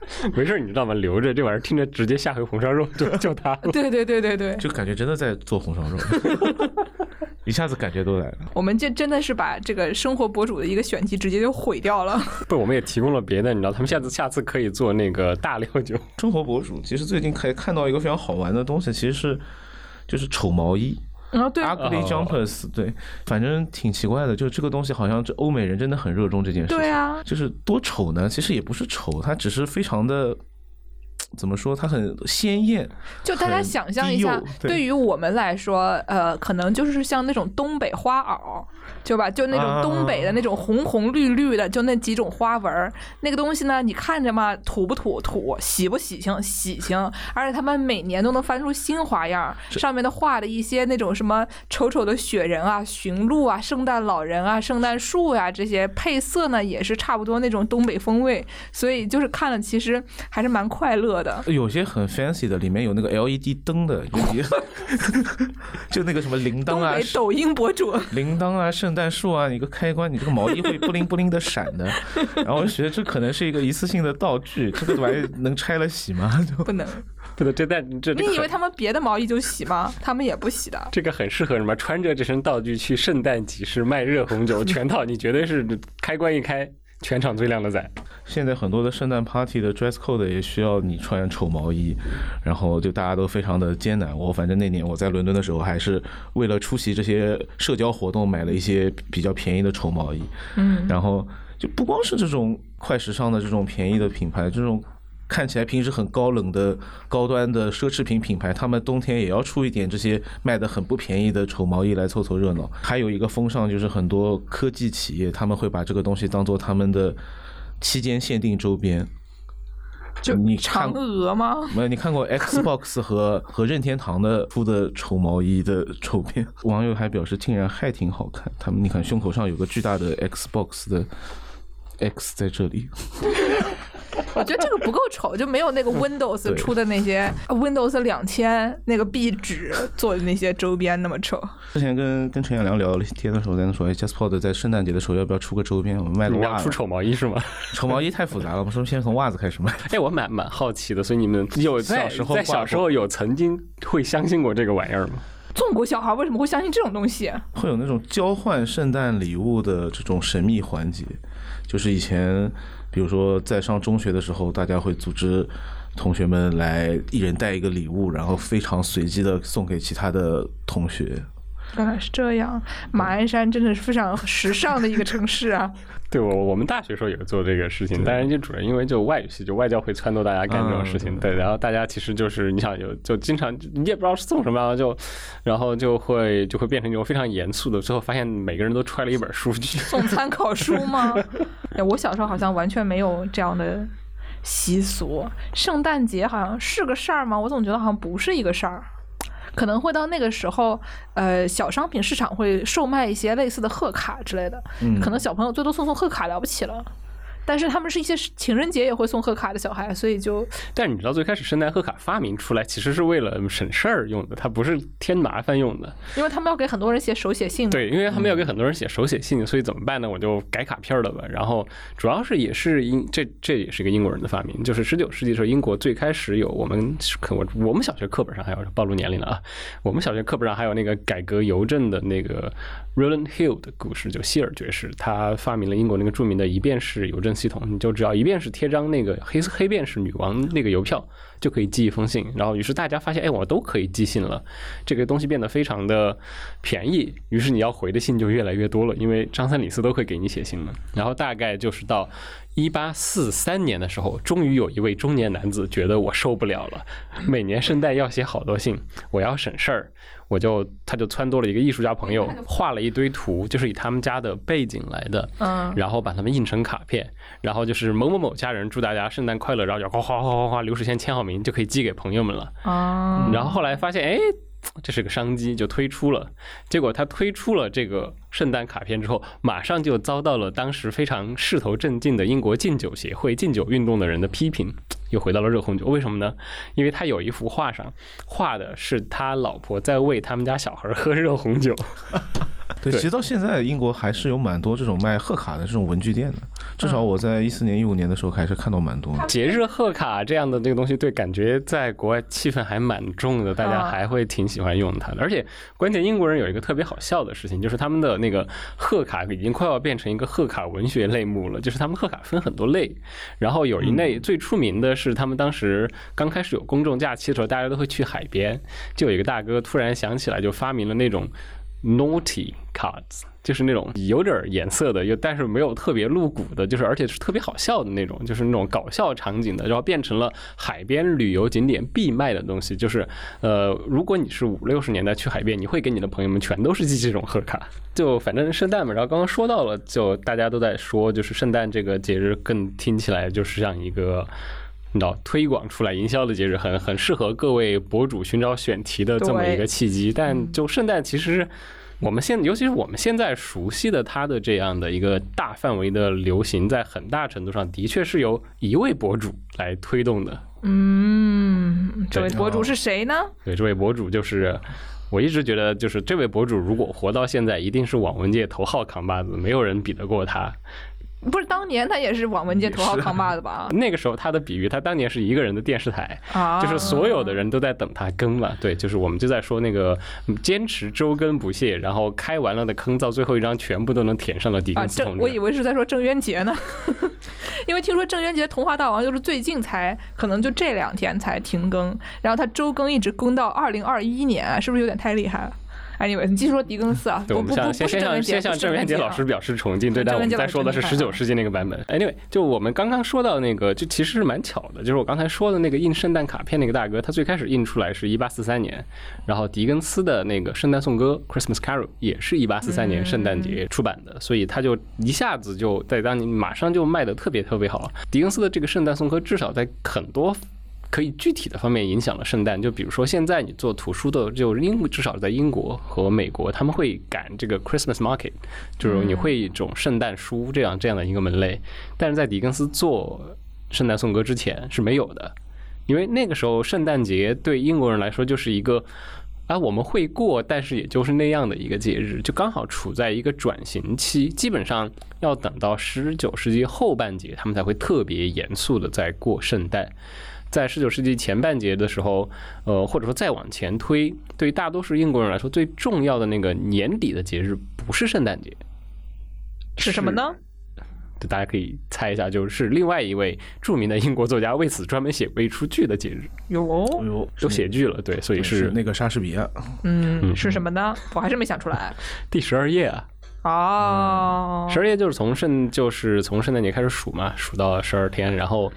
没事儿，你知道吗？留着这玩意儿，听着直接下回红烧肉就就它了。对对对对对，就感觉真的在做红烧肉，一下子感觉都来了。我们这真的是把这个生活博主的一个选题直接就毁掉了。不，我们也提供了别的，你知道，他们下次下次可以做那个大料酒。生活博主其实最近可以看到一个非常好玩的东西，其实是就是丑毛衣然后对，（ugly jumpers）。对，反正挺奇怪的，就这个东西好像这欧美人真的很热衷这件事情。对啊，就是多丑呢？其实也不是丑，它只是非常的。怎么说？它很鲜艳，就大家想象一下，对对于我们来说，呃，可能就是像那种东北花袄，就吧，就那种东北的那种红红绿绿的，就那几种花纹儿，那个东西呢，你看着嘛，土不土土，喜不喜庆喜庆，而且他们每年都能翻出新花样，上面的画的一些那种什么丑丑的雪人啊、驯鹿啊、圣诞老人啊、圣诞树呀、这些配色呢，也是差不多那种东北风味，所以就是看了其实还是蛮快乐的。有些很 fancy 的，里面有那个 LED 灯的，就那个什么铃铛啊、抖音博主，铃铛啊、圣诞树啊，你个开关，你这个毛衣会不灵不灵的闪的。然后我就觉得这可能是一个一次性的道具，这个玩意能拆了洗吗？就不能。对的，这但这这你以为他们别的毛衣就洗吗？他们也不洗的。这个很适合什么？穿着这身道具去圣诞集市卖热红酒全套，你绝对是开关一开，全场最靓的仔。现在很多的圣诞 party 的 dress code 也需要你穿丑毛衣，然后就大家都非常的艰难。我反正那年我在伦敦的时候，还是为了出席这些社交活动，买了一些比较便宜的丑毛衣。嗯，然后就不光是这种快时尚的这种便宜的品牌，这种看起来平时很高冷的高端的奢侈品品牌，他们冬天也要出一点这些卖的很不便宜的丑毛衣来凑凑热闹。还有一个风尚就是很多科技企业他们会把这个东西当做他们的期间限定周边。就你看嫦娥吗？没有，你看过 Xbox 和和任天堂的出的丑毛衣的丑片？网友还表示竟然还挺好看。他们你看胸口上有个巨大的 Xbox 的 X 在这里，我觉得这个不够丑，就没有那个 Windows 出的那些 Windows 两千那个壁纸做的那些周边那么丑。之前跟跟陈彦良聊了天的时候，在那说，哎，JustPod 在圣诞节的时候要不要出个周边？我们卖个袜子出。丑毛衣是吗？丑毛衣太复杂了，我们 说先从袜子开始卖。哎，我蛮蛮好奇的，所以你们有小时候在小时候有曾经会相信过这个玩意儿吗？中国小孩为什么会相信这种东西？会有那种交换圣诞礼物的这种神秘环节，就是以前，比如说在上中学的时候，大家会组织同学们来一人带一个礼物，然后非常随机的送给其他的同学。原来是这样，马鞍山真的是非常时尚的一个城市啊！对我我们大学时候也做这个事情，当然就主要因为就外语系，就外教会撺掇大家干这种事情，嗯对，然后大家其实就是你想有就经常你也不知道是送什么，然后就然后就会就会变成一种非常严肃的，最后发现每个人都揣了一本书去。送参考书吗？哎，我小时候好像完全没有这样的习俗。圣诞节好像是个事儿吗？我总觉得好像不是一个事儿。可能会到那个时候，呃，小商品市场会售卖一些类似的贺卡之类的，嗯可能小朋友最多送送贺卡了不起了。但是他们是一些情人节也会送贺卡的小孩，所以就但是你知道最开始圣诞贺卡发明出来其实是为了省事儿用的，它不是添麻烦用的。因为他们要给很多人写手写信。对，因为他们要给很多人写手写信，所以怎么办呢？我就改卡片儿了吧。然后主要是也是英这这也是一个英国人的发明，就是十九世纪的时候，英国最开始有我们可我我们小学课本上还有暴露年龄了啊，我们小学课本上还有那个改革邮政的那个 Roland Hill 的故事，就希尔爵士，他发明了英国那个著名的一便士邮政系统，你就只要一便士贴张那个黑黑便士女王那个邮票。就可以寄一封信，然后于是大家发现，哎，我都可以寄信了，这个东西变得非常的便宜，于是你要回的信就越来越多了，因为张三李四都会给你写信了。然后大概就是到一八四三年的时候，终于有一位中年男子觉得我受不了了，每年圣诞要写好多信，我要省事儿，我就他就撺掇了一个艺术家朋友，画了一堆图，就是以他们家的背景来的，嗯，然后把他们印成卡片，然后就是某某某家人祝大家圣诞快乐，然后就哗哗哗哗哗流水线签好名就可以寄给朋友们了。啊，然后后来发现，哎，这是个商机，就推出了。结果他推出了这个圣诞卡片之后，马上就遭到了当时非常势头正劲的英国禁酒协会、禁酒运动的人的批评。又回到了热红酒，为什么呢？因为他有一幅画上画的是他老婆在喂他们家小孩喝热红酒。对，其实到现在英国还是有蛮多这种卖贺卡的这种文具店的，至少我在一四年、一五年的时候还是看到蛮多的。节日贺卡这样的这个东西，对，感觉在国外气氛还蛮重的，大家还会挺喜欢用它的。而且，关键英国人有一个特别好笑的事情，就是他们的那个贺卡已经快要变成一个贺卡文学类目了，就是他们贺卡分很多类，然后有一类最出名的是他们当时刚开始有公众假期的时候，大家都会去海边，就有一个大哥突然想起来，就发明了那种 naughty cards。就是那种有点颜色的，又但是没有特别露骨的，就是而且是特别好笑的那种，就是那种搞笑场景的，然后变成了海边旅游景点必卖的东西。就是呃，如果你是五六十年代去海边，你会给你的朋友们全都是寄这种贺卡。就反正圣诞嘛，然后刚刚说到了，就大家都在说，就是圣诞这个节日更听起来就是像一个。你知道推广出来营销的节日很很适合各位博主寻找选题的这么一个契机，但就圣诞其实我们现尤其是我们现在熟悉的它的这样的一个大范围的流行，在很大程度上的确是由一位博主来推动的。嗯，这位博主是谁呢？对，这位博主就是。我一直觉得，就是这位博主如果活到现在，一定是网文界头号扛把子，没有人比得过他。不是当年他也是网文界头号扛把子吧？那个时候他的比喻，他当年是一个人的电视台，啊，就是所有的人都在等他更嘛。对，就是我们就在说那个嗯坚持周更不懈，然后开完了的坑，到最后一张全部都能填上了狄啊，更斯同郑，我以。为是在说郑渊洁呢，因为听说郑渊洁《童话大王》就是最近才，可能就这两天才停更，然后他周更一直更到二零二一年，是不是有点太厉害了？anyway，你继续说狄更斯啊，对，我们向先先向先向郑渊洁啊老师表示崇敬，对，但我们郑渊洁老师在说的是十九世纪那个版本。Anyway，就我们刚刚说到那个，就其实是蛮巧的，就是我刚才说的那个印圣诞卡片那个大哥，他最开始印出来是一八四三年，然后狄更斯的那个圣诞颂歌 Christmas Carol 也是一八四三年圣诞节出版的，所以他就一下子就在当年马上就卖的特别特别好。狄更斯的这个圣诞颂歌至少在很多可以具体的方面影响了圣诞，就比如说现在你做图书的，就英至少在英国和美国，他们会赶这个 Christmas Market，就是你会一种圣诞书这样这样的一个门类，但是在狄更斯做圣诞颂歌之前是没有的，因为那个时候圣诞节对英国人来说就是一个。啊，我们会过，但是也就是那样的一个节日，就刚好处在一个转型期，基本上要等到十九世纪后半截，他们才会特别严肃的在过圣诞。在十九世纪前半节的时候，呃，或者说再往前推，对于大多数英国人来说，最重要的那个年底的节日不是圣诞节，是什么呢？就大家可以猜一下，就是另外一位著名的英国作家为此专门写过一出剧的节日，有哦，有，都写剧了，对，所以是是那个莎士比亚，嗯，嗯是什么呢？我还是没想出来。第十二页啊。哦，十二夜就是从圣就是从圣诞节开始数嘛，数到十二天，然后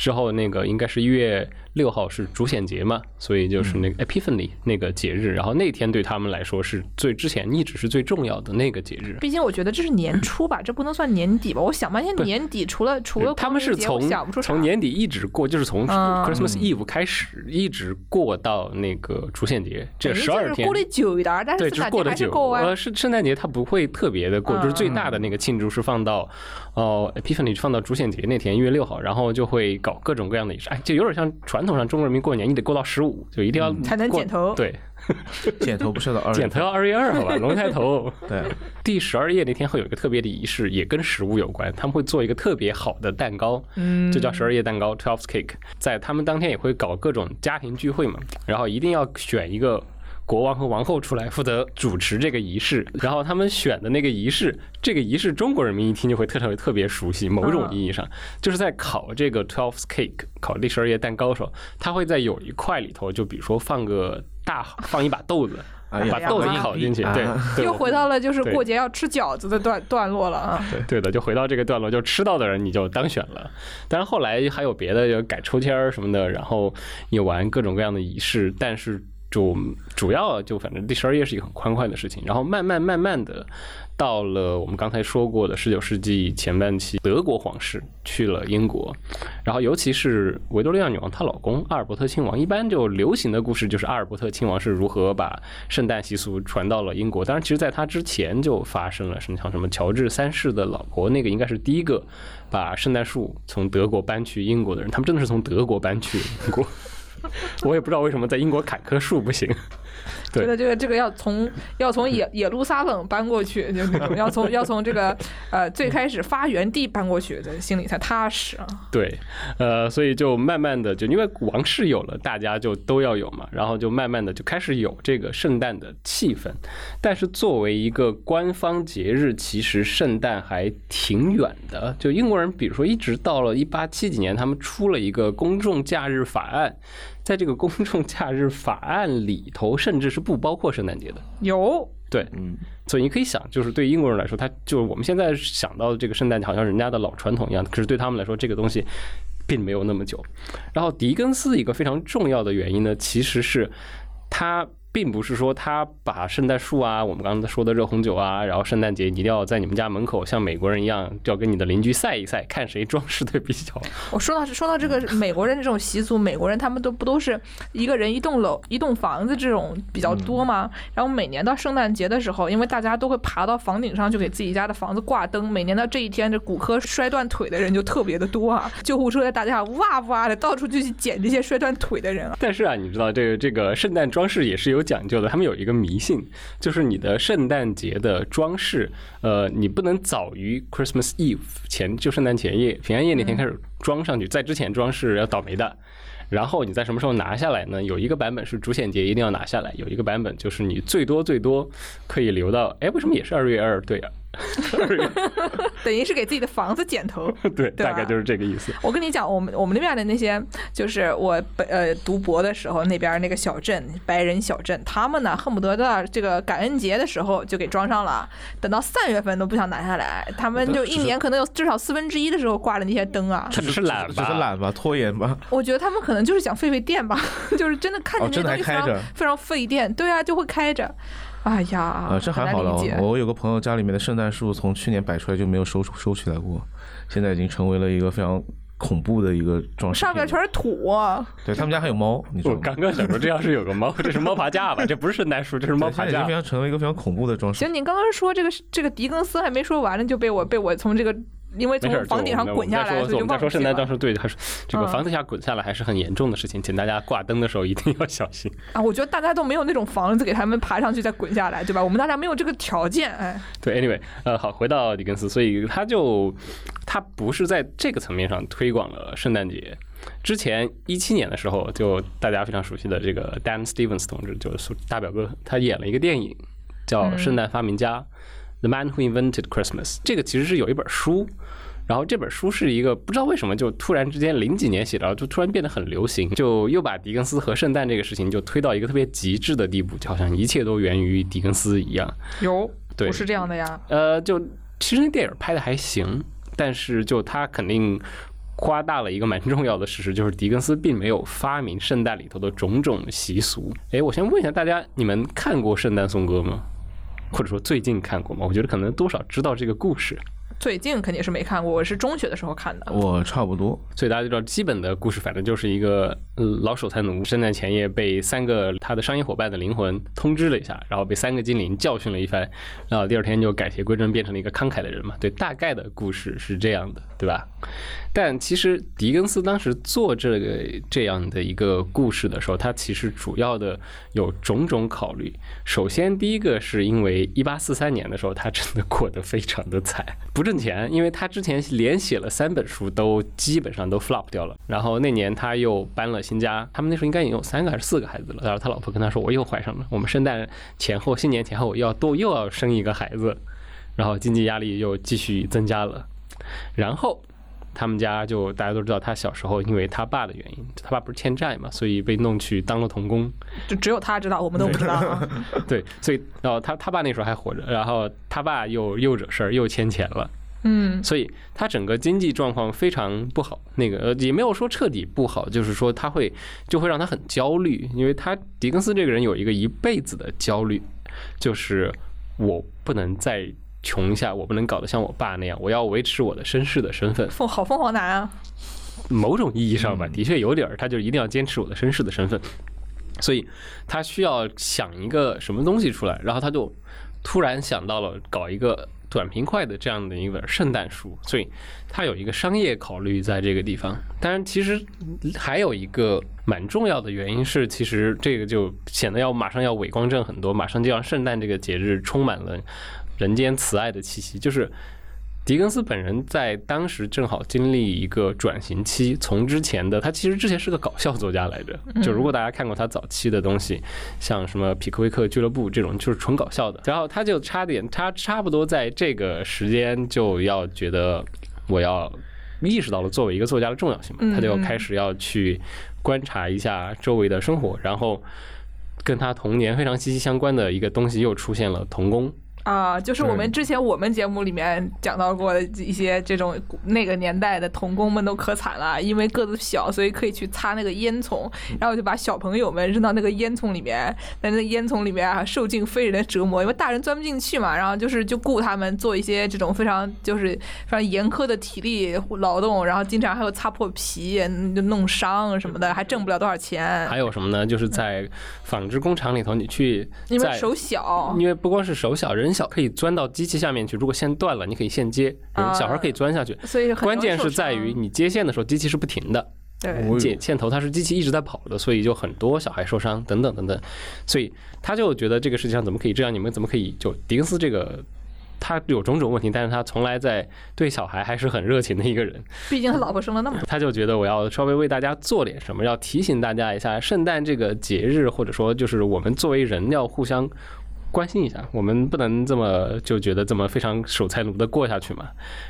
之后那个应该是一月六号是主显节嘛，所以就是那个 Epiphany 那个节日，然后那天对他们来说是最之前一直是最重要的那个节日。毕竟我觉得这是年初吧，这不能算年底吧？我想半天，年底除了除了他们是从从年底一直过，就是从 Christmas Eve 开始一直过到那个主显节，这十二天过得久一点，但是对，只过得久。呃，是圣诞节它不会特别的过，就是最大的那个庆祝是放到哦 Epiphany 放到主显节那天一月六号，然后就会搞各种各样的仪式，哎，就有点像传统上中国人民过年，你得过到十五，就一定要才能剪头。对，剪头不是到二，剪头要二月二好吧？龙抬头。对，第十二夜那天会有一个特别的仪式，也跟食物有关，他们会做一个特别好的蛋糕，嗯，就叫十二夜蛋糕 （Twelve Cake）。在他们当天也会搞各种家庭聚会嘛，然后一定要选一个。国王和王后出来负责主持这个仪式，然后他们选的那个仪式，这个仪式中国人民一听就会特特别特别熟悉。某种意义上，就是在烤这个 twelve cake，烤第十二页蛋糕的时候，他会在有一块里头，就比如说放个大放一把豆子，把豆子烤进去。对，又回到了就是过节要吃饺子的段段落了啊。对对的，就回到这个段落，就吃到的人你就当选了。但是后来还有别的，就改抽签儿什么的，然后也玩各种各样的仪式，但是。就主要就反正第十二页是一个很欢快的事情，然后慢慢慢慢的到了我们刚才说过的十九世纪前半期，德国皇室去了英国，然后尤其是维多利亚女王她老公阿尔伯特亲王，一般就流行的故事就是阿尔伯特亲王是如何把圣诞习俗传到了英国，当然其实在他之前就发生了，什么像什么乔治三世的老婆那个应该是第一个把圣诞树从德国搬去英国的人，他们真的是从德国搬去英国。我也不知道为什么在英国砍棵树不行。觉得这个这个要从要从野野路撒冷搬过去，就那种要从要从这个呃最开始发源地搬过去，心里才踏实啊。对，呃，所以就慢慢的就因为王室有了，大家就都要有嘛，然后就慢慢的就开始有这个圣诞的气氛。但是作为一个官方节日，其实圣诞还挺远的。就英国人，比如说一直到了一八七几年，他们出了一个公众假日法案。在这个公众假日法案里头，甚至是不包括圣诞节的。有对，嗯，所以你可以想，就是对英国人来说，他就是我们现在想到的这个圣诞节，好像人家的老传统一样。可是对他们来说，这个东西并没有那么久。然后，狄更斯一个非常重要的原因呢，其实是他。并不是说他把圣诞树啊，我们刚才说的热红酒啊，然后圣诞节一定要在你们家门口像美国人一样，就要跟你的邻居赛一赛，看谁装饰的比较。我说到是说到这个美国人这种习俗，美国人他们都不都是一个人一栋楼一栋房子这种比较多吗？然后每年到圣诞节的时候，因为大家都会爬到房顶上去给自己家的房子挂灯，每年到这一天，这骨科摔断腿的人就特别的多啊，救护车在大街上哇哇的到处就去捡这些摔断腿的人啊。但是啊，你知道这个这个圣诞装饰也是有。有讲究的，他们有一个迷信，就是你的圣诞节的装饰，呃，你不能早于 Christmas Eve 前，就圣诞前夜、平安夜那天开始装上去，在之前装饰要倒霉的。然后你在什么时候拿下来呢？有一个版本是主显节一定要拿下来，有一个版本就是你最多最多可以留到，哎，为什么也是二月二？对呀。等于是给自己的房子剪头，对，大概就是这个意思。我跟你讲，我们我们那边的那些，就是我呃读博的时候，那边那个小镇，白人小镇，他们呢恨不得到这个感恩节的时候就给装上了，等到三月份都不想拿下来，他们就一年可能有至少四分之一的时候挂的那些灯啊，只是懒，只是懒吧，拖延吧。我觉得他们可能就是想费费电吧，就是真的看见那东西非常非常费电，对啊，就会开着。哎呀，呃，这还好了。我有个朋友家里面的圣诞树从去年摆出来就没有收收起来过，现在已经成为了一个非常恐怖的一个装饰。上面全是土。对他们家还有猫，你说。我刚刚想说，这要是有个猫，这是猫爬架吧？这不是圣诞树，这是猫爬架。非常成为一个非常恐怖的装饰。行，你刚刚说这个这个狄更斯还没说完呢，就被我被我从这个。因为从房顶上滚下来，我们在说圣诞当时，对，他说这个房子下滚下来还是很严重的事情，请大家挂灯的时候一定要小心 啊！我觉得大家都没有那种房子给他们爬上去再滚下来，对吧？我们大家没有这个条件，哎。对，anyway，呃，好，回到狄更斯，所以他就他不是在这个层面上推广了圣诞节。之前一七年的时候，就大家非常熟悉的这个 Dan Stevens 同志，就是大表哥，他演了一个电影叫《圣诞发明家》。The Man Who Invented Christmas，这个其实是有一本书，然后这本书是一个不知道为什么就突然之间零几年写的，就突然变得很流行，就又把狄更斯和圣诞这个事情就推到一个特别极致的地步，就好像一切都源于狄更斯一样。有，对，不是这样的呀。呃，就其实那电影拍的还行，但是就他肯定。夸大了一个蛮重要的事实，就是狄更斯并没有发明圣诞里头的种种习俗。诶，我先问一下大家，你们看过《圣诞颂歌》吗？或者说最近看过吗？我觉得可能多少知道这个故事。最近肯定是没看过，我是中学的时候看的。我差不多，所以大家就知道基本的故事，反正就是一个老守财奴，圣诞前夜被三个他的商业伙伴的灵魂通知了一下，然后被三个精灵教训了一番，然后第二天就改邪归正，变成了一个慷慨的人嘛。对，大概的故事是这样的，对吧？但其实狄更斯当时做这个这样的一个故事的时候，他其实主要的有种种考虑。首先，第一个是因为一八四三年的时候，他真的过得非常的惨，不挣钱，因为他之前连写了三本书，都基本上都 flop 掉了。然后那年他又搬了新家，他们那时候应该已经有三个还是四个孩子了。然后他老婆跟他说：“我又怀上了，我们圣诞前后、新年前后要多又要生一个孩子。”然后经济压力又继续增加了，然后。他们家就大家都知道，他小时候因为他爸的原因，他爸不是欠债嘛，所以被弄去当了童工。就只有他知道，我们都不知道啊。对，所以然后他他爸那时候还活着，然后他爸又又惹事儿，又欠钱了。嗯，所以他整个经济状况非常不好。那个呃也没有说彻底不好，就是说他会就会让他很焦虑，因为他狄更斯这个人有一个一辈子的焦虑，就是我不能再。穷一下，我不能搞得像我爸那样，我要维持我的绅士的身份。凤好凤凰男啊，某种意义上吧，的确有点儿，他就一定要坚持我的绅士的身份，所以他需要想一个什么东西出来，然后他就突然想到了搞一个短平快的这样的一本圣诞书，所以它有一个商业考虑在这个地方。当然，其实还有一个蛮重要的原因是，其实这个就显得要马上要伟光正很多，马上就要圣诞这个节日充满了。人间慈爱的气息，就是狄更斯本人在当时正好经历一个转型期，从之前的他其实之前是个搞笑作家来着，就如果大家看过他早期的东西，像什么匹克威克俱乐部这种，就是纯搞笑的。然后他就差点，他差不多在这个时间就要觉得我要意识到了作为一个作家的重要性嘛，他就开始要去观察一下周围的生活，然后跟他童年非常息息相关的一个东西又出现了童工。啊，就是我们之前我们节目里面讲到过的一些这种那个年代的童工们都可惨了，因为个子小，所以可以去擦那个烟囱，然后就把小朋友们扔到那个烟囱里面，在那烟囱里面啊受尽非人的折磨，因为大人钻不进去嘛，然后就是就雇他们做一些这种非常就是非常严苛的体力劳动，然后经常还有擦破皮、就弄伤什么的，还挣不了多少钱。还有什么呢？就是在纺织工厂里头，你去因为手小，因为不光是手小，人。小可以钻到机器下面去，如果线断了，你可以线接。小孩可以钻下去，所以关键是在于你接线的时候，机器是不停的。对，接线头它是机器一直在跑的，所以就很多小孩受伤等等等等。所以他就觉得这个世界上怎么可以这样？你们怎么可以就狄更斯这个他有种种问题，但是他从来在对小孩还是很热情的一个人。毕竟他老婆生了那么多，他就觉得我要稍微为大家做点什么，要提醒大家一下，圣诞这个节日，或者说就是我们作为人要互相。关心一下，我们不能这么就觉得这么非常守财奴的过下去嘛。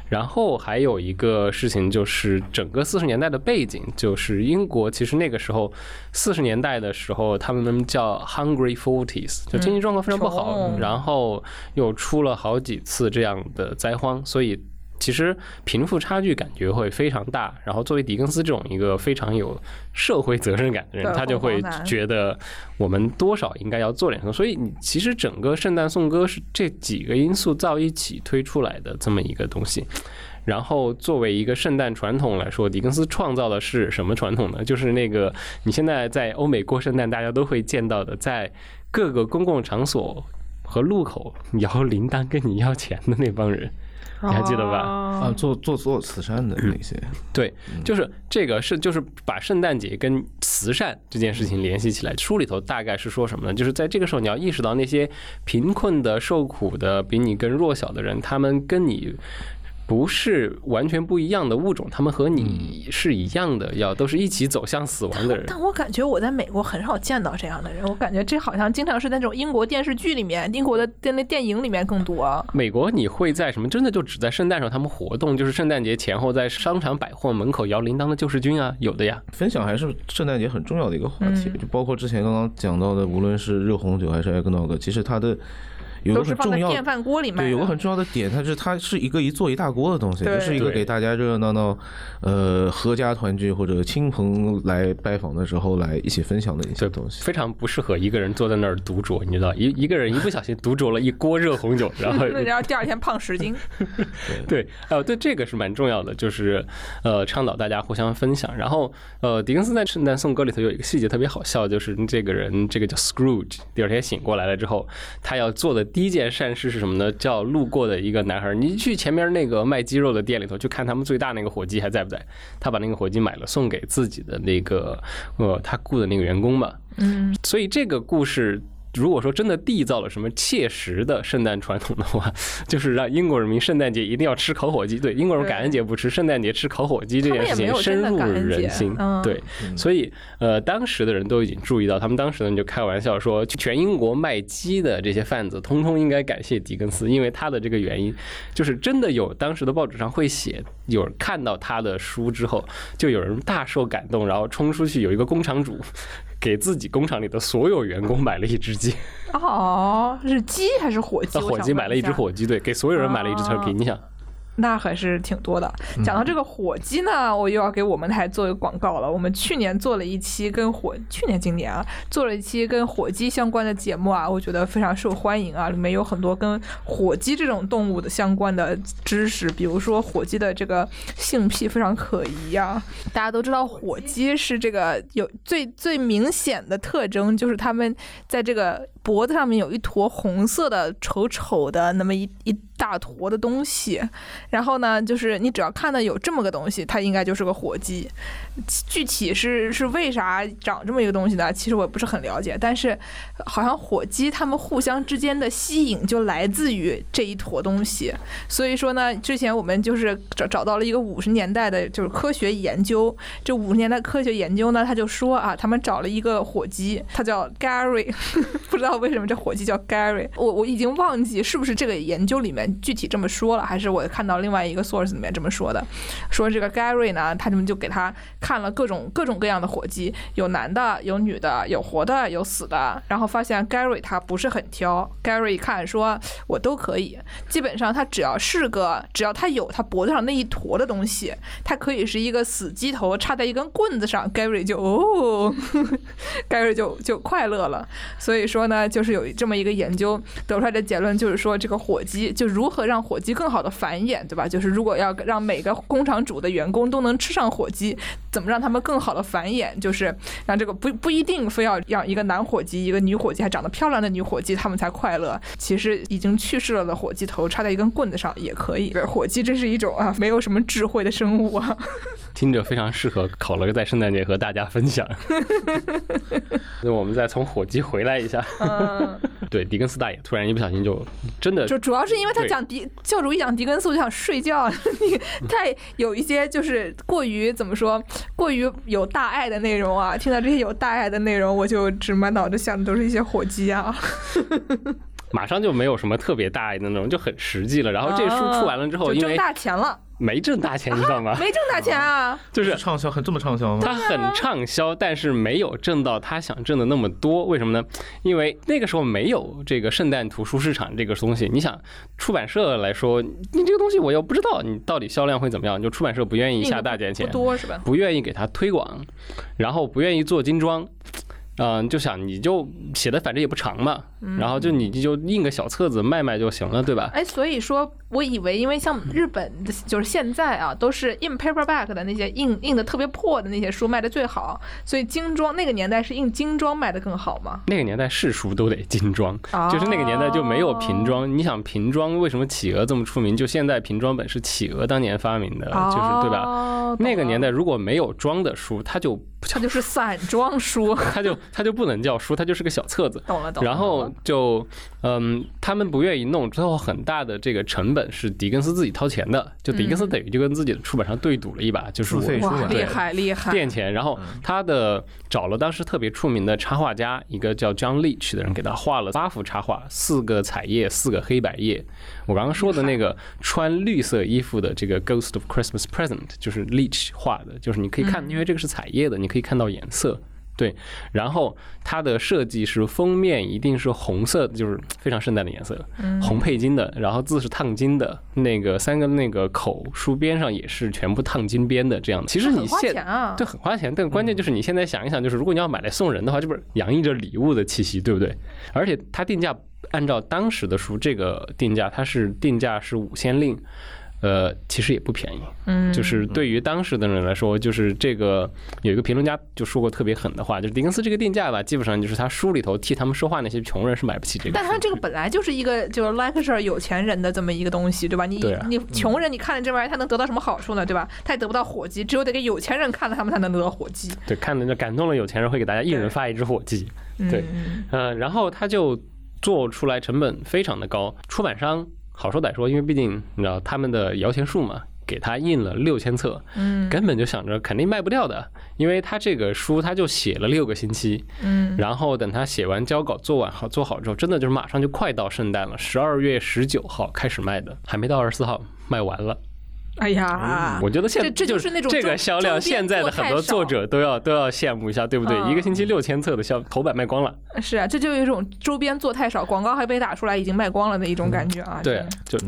然后还有一个事情就是，整个四十年代的背景，就是英国其实那个时候四十年代的时候，他们叫 Hungry Forties，就经济状况非常不好，然后又出了好几次这样的灾荒，所以。其实贫富差距感觉会非常大，然后作为狄更斯这种一个非常有社会责任感的人，他就会觉得我们多少应该要做点什么。所以你其实整个圣诞颂歌是这几个因素造一起推出来的这么一个东西。然后作为一个圣诞传统来说，狄更斯创造的是什么传统呢？就是那个你现在在欧美过圣诞，大家都会见到的，在各个公共场所和路口摇铃铛跟你要钱的那帮人。你还记得吧？啊，做做做慈善的那些，对，就是这个是就是把圣诞节跟慈善这件事情联系起来。书里头大概是说什么呢？就是在这个时候，你要意识到那些贫困的、受苦的、比你更弱小的人，他们跟你。不是完全不一样的物种，他们和你是一样的，要都是一起走向死亡的人。但我感觉我在美国很少见到这样的人，我感觉这好像经常是在那种英国电视剧里面、英国的电那电影里面更多。美国你会在什么？真的就只在圣诞时候他们活动，就是圣诞节前后在商场百货门口摇铃铛的救世军啊，有的呀。分享还是圣诞节很重要的一个话题，就包括之前刚刚讲到的，无论是热红酒还是艾格诺格，其实它的。有都个很重要是放在电饭锅里卖。对，有个很重要的点，它是它是一个一做一大锅的东西，对就是一个给大家热热闹闹，呃，合家团聚或者亲朋来拜访的时候来一起分享的一些东西。非常不适合一个人坐在那儿独酌，你知道，一一个人一不小心独酌了一锅热红酒，然后 然后第二天胖十斤。对，呃，对，这个是蛮重要的，就是呃，倡导大家互相分享。然后呃，狄更斯在《圣诞颂歌》里头有一个细节特别好笑，就是这个人，这个叫 Scrooge，第二天醒过来了之后，他要做的第一件善事是什么呢？叫路过的一个男孩，你去前面那个卖鸡肉的店里头去看他们最大那个火鸡还在不在？他把那个火鸡买了送给自己的那个呃他雇的那个员工嘛。嗯，所以这个故事。如果说真的缔造了什么切实的圣诞传统的话，就是让英国人民圣诞节一定要吃烤火鸡。对，英国人感恩节不吃，圣诞节吃烤火鸡这件事情深入人心。对，所以呃，当时的人都已经注意到，他们当时呢就开玩笑说，全英国卖鸡的这些贩子，通通应该感谢狄更斯，因为他的这个原因，就是真的有当时的报纸上会写，有人看到他的书之后，就有人大受感动，然后冲出去，有一个工厂主。给自己工厂里的所有员工买了一只鸡。哦，是鸡还是火鸡？火鸡买了一只火鸡，对，给所有人买了一只 turkey。你想？那还是挺多的。讲到这个火鸡呢，我又要给我们台做一个广告了。我们去年做了一期跟火，去年今年啊，做了一期跟火鸡相关的节目啊，我觉得非常受欢迎啊。里面有很多跟火鸡这种动物的相关的知识，比如说火鸡的这个性癖非常可疑啊。大家都知道，火鸡是这个有最最明显的特征，就是它们在这个脖子上面有一坨红色的丑丑的那么一一大坨的东西。然后呢，就是你只要看到有这么个东西，它应该就是个火鸡。具体是是为啥长这么一个东西呢？其实我也不是很了解，但是好像火鸡它们互相之间的吸引就来自于这一坨东西。所以说呢，之前我们就是找找到了一个五十年代的，就是科学研究。这五十年代科学研究呢，他就说啊，他们找了一个火鸡，它叫 Gary，不知道为什么这火鸡叫 Gary。我我已经忘记是不是这个研究里面具体这么说了，还是我看到另外一个 source 里面这么说的，说这个 Gary 呢，他们就给他看了各种各种各样的火鸡，有男的，有女的，有活的，有死的，然后发现 Gary 他不是很挑，Gary 一看说我都可以，基本上他只要是个，只要他有他脖子上那一坨的东西，他可以是一个死鸡头插在一根棍子上，Gary 就哦，Gary 就就快乐了。所以说呢，就是有这么一个研究得出来的结论，就是说这个火鸡就如何让火鸡更好的繁衍，对吧？就是如果要让每个工厂主的员工都能吃上火鸡，怎么让他们更好的繁衍？就是让这个不不一定非要让一个男火鸡、一个女火鸡还长得漂亮的女火鸡他们才快乐。其实已经去世了的火鸡头插在一根棍子上也可以。火鸡真是一种啊，没有什么智慧的生物啊。听着非常适合考了个在圣诞节和大家分享。那我们再从火鸡回来一下。嗯，对，狄更斯大爷突然一不小心就真的就主要是因为他讲狄教主一讲狄更斯我就想睡觉，你太有一些就是过于怎么说，过于有大爱的内容啊。听到这些有大爱的内容，我就只满脑子想的都是一些火鸡啊。马上就没有什么特别大爱的那种，就很实际了。然后这书出完了之后，因为挣大钱了，没挣大钱，你知道吗？没挣大钱啊，就是畅销，很这么畅销吗？它很畅销，但是没有挣到他想挣的那么多。为什么呢？因为那个时候没有这个圣诞图书市场这个东西。你想，出版社来说，你这个东西我又不知道你到底销量会怎么样，就出版社不愿意下大价钱，不多是吧？不愿意给他推广，然后不愿意做精装。嗯，就想你就写的反正也不长嘛，然后就你就印个小册子卖卖就行了，对吧？哎，所以说我以为，因为像日本就是现在啊，都是印 paperback 的那些印印的特别破的那些书卖的最好，所以精装那个年代是印精装卖的更好吗？那个年代是书都得精装，就是那个年代就没有平装。你想平装为什么企鹅这么出名？就现在平装本是企鹅当年发明的，就是对吧？那个年代如果没有装的书，它就它就是散装书，它就。它就不能叫书，它就是个小册子。懂了，懂了。然后就，嗯，他们不愿意弄，最后很大的这个成本是狄更斯自己掏钱的。就狄更斯等于就跟自己的出版商对赌了一把，就是我厉害厉害垫钱。然后他的找了当时特别出名的插画家，一个叫 John Leech 的人，给他画了八幅插画，四个彩页，四个黑白页。我刚刚说的那个穿绿色衣服的这个 Ghost of Christmas Present 就是 Leech 画的，就是你可以看，因为这个是彩页的，你可以看到颜色。对，然后它的设计是封面一定是红色，就是非常圣诞的颜色，嗯红配金的，然后字是烫金的，那个三个那个口书边上也是全部烫金边的这样的。其实你很花现钱啊，对，很花钱，但关键就是你现在想一想，就是如果你要买来送人的话，这不是洋溢着礼物的气息，对不对？而且它定价按照当时的书这个定价，它是定价是五千令，呃，其实也不便宜。嗯，就是对于当时的人来说，就是这个有一个评论家就说过特别狠的话，就是狄更斯这个定价吧，基本上就是他书里头替他们说话那些穷人是买不起这个。但他这个本来就是一个就是 lecture 有钱人的这么一个东西，对吧？你啊你穷人，你看了这玩意儿，他能得到什么好处呢？对吧？他也得不到火鸡，只有得给有钱人看了，他们才能得到火鸡。对看的就感动了有钱人，会给大家一人发一只火鸡。对嗯，呃，然后他就做出来成本非常的高，出版商好说歹说，因为毕竟你知道他们的摇钱树嘛，给他印了六千册，嗯根本就想着肯定卖不掉的，因为他这个书他就写了六个星期，嗯，然后等他写完交稿做完好做好之后，真的就是马上就快到圣诞了，十二月十九号开始卖的，还没到二十四号卖完了。哎呀，我觉得现在这就是那种这个销量，现在的很多作者都要都要羡慕一下，对不对？嗯一个星期六千册的销头版卖光了，是啊，这就有一种周边做太少，广告还被打出来，已经卖光了的一种感觉啊。对，就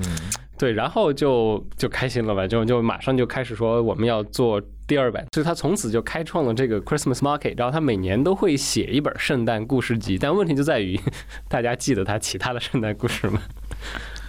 对，然后就就开心了吧，就就马上就开始说我们要做第二版，所以他从此就开创了这个 Christmas Market，然后他每年都会写一本圣诞故事集，但问题就在于，大家记得他其他的圣诞故事吗？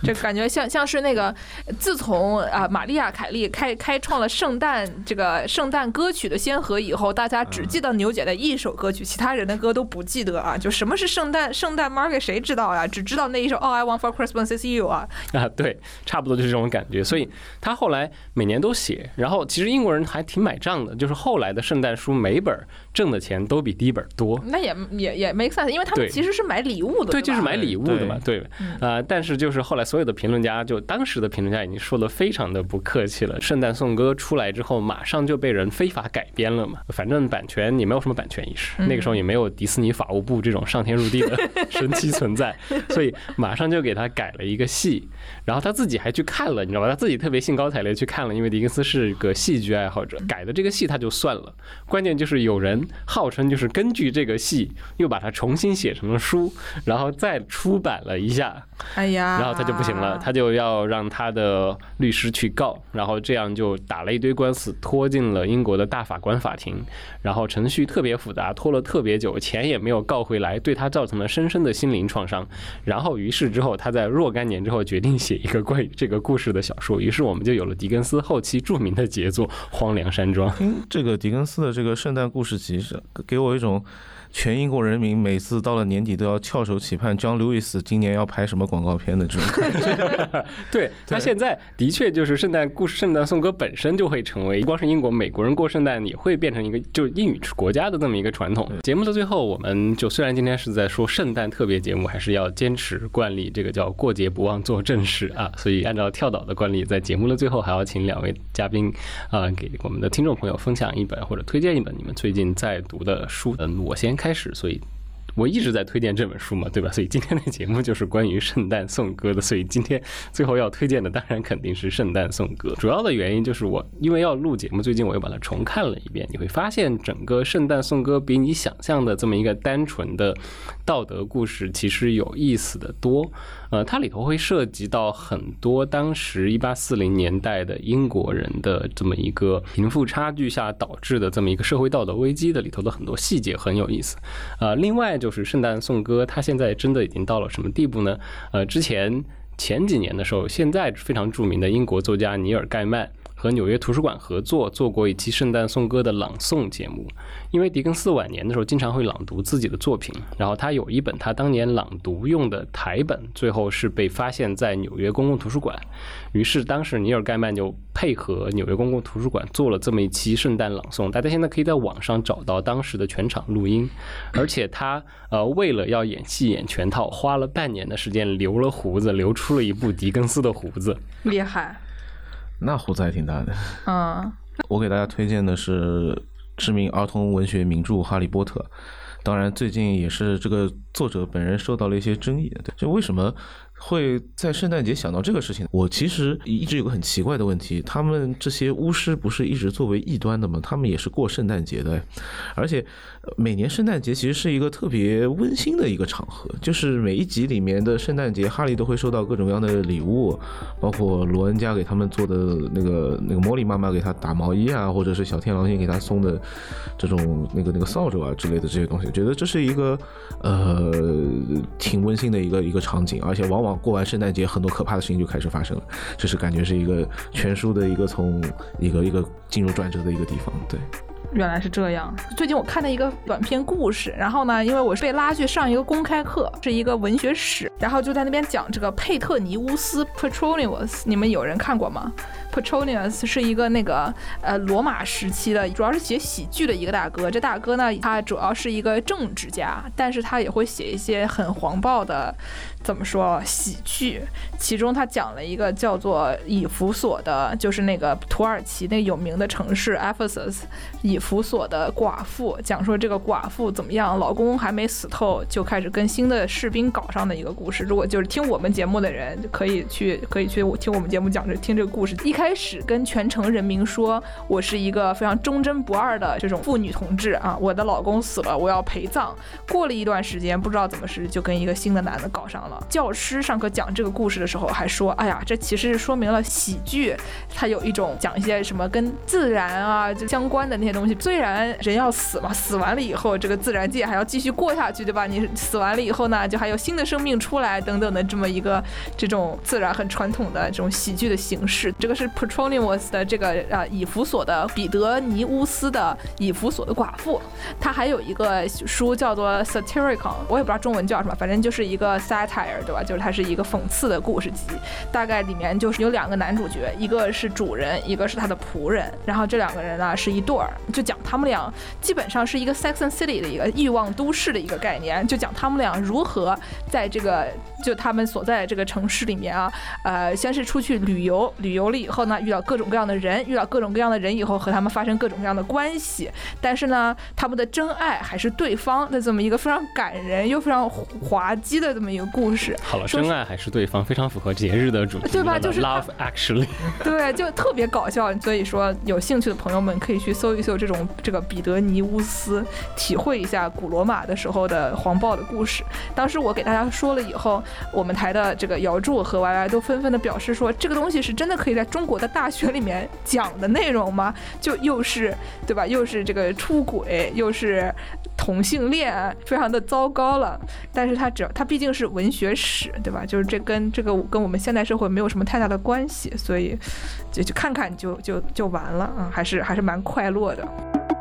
这感觉像像是那个，自从啊玛丽亚凯莉开开创了圣诞这个圣诞歌曲的先河以后，大家只记得牛姐的一首歌曲，其他人的歌都不记得啊。就什么是圣诞 圣诞 market 谁知道呀？只知道那一首 All I Want for Christmas is You 啊。啊，对，差不多就是这种感觉。所以他后来每年都写，然后其实英国人还挺买账的，就是后来的圣诞书每本挣的钱都比第一本多。那也也也 make sense，因为他们其实是买礼物的，对，吧就是买礼物的嘛，对，呃，但是就是后来所有的评论家，就当时的评论家已经说的非常的不客气了。圣诞颂歌出来之后，马上就被人非法改编了嘛，反正版权也没有什么版权意识，那个时候也没有迪士尼法务部这种上天入地的 神奇存在，所以马上就给他改了一个戏，然后他自己还去看了，你知道吧？他自己特别兴高采烈去看了，因为狄更斯是个戏剧爱好者，改的这个戏他就算了，关键就是有人号称就是根据这个戏又把它重新写成了书，然后再出版了一下，哎呀，然后他就不行了，他就要让他的律师去告，然后这样就打了一堆官司，拖进了英国的大法官法庭，然后程序特别复杂，拖了特别久，钱也没有告回来，对他造成了深深的心灵创伤。然后于是之后，他在若干年之后决定写一个关于这个故事的小说，于是我们就有了狄更斯后期著名的杰作《荒凉山庄》。听这个狄更斯的这个圣诞故事集，是给我一种全英国人民每次到了年底都要翘首企盼 John Lewis 今年要拍什么广告片的这种感觉。对他现在的确就是圣诞故事、圣诞颂歌本身就会成为，不光是英国，美国人过圣诞也会变成一个就是英语国家的这么一个传统。节目的最后，我们就虽然今天是在说圣诞特别节目，还是要坚持惯例，这个叫过节不忘做正事啊。所以按照跳岛的惯例，在节目的最后还要请两位嘉宾啊、给我们的听众朋友分享一本或者推荐一本你们最近在读的书。嗯，我先开始，所以。我一直在推荐这本书嘛，对吧？所以今天的节目就是关于圣诞颂歌的，所以今天最后要推荐的当然肯定是圣诞颂歌。主要的原因就是我因为要录节目，最近我又把它重看了一遍，你会发现整个圣诞颂歌比你想象的这么一个单纯的道德故事其实有意思的多。呃，它里头会涉及到很多当时一八四零年代的英国人的这么一个贫富差距下导致的这么一个社会道德危机的里头的很多细节很有意思。呃，另外就是圣诞颂歌，它现在真的已经到了什么地步呢？呃，之前前几年的时候，现在非常著名的英国作家尼尔盖曼。和纽约图书馆合作做过一期圣诞颂歌的朗诵节目，因为狄更斯晚年的时候经常会朗读自己的作品，然后他有一本他当年朗读用的台本，最后是被发现在纽约公共图书馆，于是当时尼尔盖曼就配合纽约公共图书馆做了这么一期圣诞朗诵，大家现在可以在网上找到当时的全场录音，而且他呃为了要演戏演全套，花了半年的时间留了胡子，留出了一部狄更斯的胡子。厉害，那胡子还挺大的。嗯我给大家推荐的是知名儿童文学名著《哈利波特》。当然，最近也是这个作者本人受到了一些争议。对，就为什么？会在圣诞节想到这个事情，我其实一直有个很奇怪的问题：他们这些巫师不是一直作为异端的吗？他们也是过圣诞节的，而且每年圣诞节其实是一个特别温馨的一个场合，就是每一集里面的圣诞节，哈利都会收到各种各样的礼物，包括罗恩家给他们做的那个那个茉莉妈妈给他打毛衣啊，或者是小天狼星给他送的这种那个那个扫帚啊之类的这些东西，觉得这是一个呃挺温馨的一个一个场景，而且往往。过完圣诞节，很多可怕的事情就开始发生了，这是感觉是一个全书的一个从一个一个进入转折的一个地方，对。原来是这样。最近我看了一个短篇故事，然后呢，因为我是被拉去上一个公开课，是一个文学史，然后就在那边讲这个佩特尼乌斯 （Petronius），你们有人看过吗？Petronius 是一个那个呃罗马时期的，主要是写喜剧的一个大哥。这大哥呢，他主要是一个政治家，但是他也会写一些很黄暴的，怎么说喜剧？其中他讲了一个叫做以弗所的，就是那个土耳其那有名的城市 Ephesus，以弗所的寡妇，讲说这个寡妇怎么样，老公还没死透就开始跟新的士兵搞上的一个故事。如果就是听我们节目的人，可以去可以去听我们节目讲这听这个故事。一开开始跟全城人民说，我是一个非常忠贞不二的这种妇女同志啊，我的老公死了，我要陪葬。过了一段时间，不知道怎么是就跟一个新的男的搞上了。教师上课讲这个故事的时候还说，哎呀，这其实是说明了喜剧，它有一种讲一些什么跟自然啊就相关的那些东西。虽然人要死嘛，死完了以后，这个自然界还要继续过下去，对吧？你死完了以后呢，就还有新的生命出来等等的这么一个这种自然很传统的这种喜剧的形式。这个是。Petronius 的这个呃以弗所的彼得尼乌斯的以弗所的寡妇，他还有一个书叫做 Satyricon，我也不知道中文叫什么，反正就是一个 satire，对吧？就是它是一个讽刺的故事集，大概里面就是有两个男主角，一个是主人，一个是他的仆人，然后这两个人呢是一对儿，就讲他们俩基本上是一个 Sex and City 的一个欲望都市的一个概念，就讲他们俩如何在这个就他们所在的这个城市里面啊，呃，先是出去旅游，旅游了以后。呢遇到各种各样的人，遇到各种各样的人以后，和他们发生各种各样的关系，但是呢，他们的真爱还是对方的这么一个非常感人又非常滑稽的这么一个故事。好了，真爱还是对方，非常符合节日的主题，对吧？就是 love actually，对，就特别搞笑。所以说，有兴趣的朋友们可以去搜一搜这种这个彼得尼乌斯，体会一下古罗马的时候的黄暴的故事。当时我给大家说了以后，我们台的这个姚柱和 Y Y 都纷纷的表示说，这个东西是真的可以在中国。的大学里面讲的内容吗？就又是对吧？又是这个出轨，又是同性恋，非常的糟糕了。但是它只要它毕竟是文学史，对吧？就是这跟这个跟我们现代社会没有什么太大的关系，所以就就看看就就就完了啊，还是还是蛮快乐的。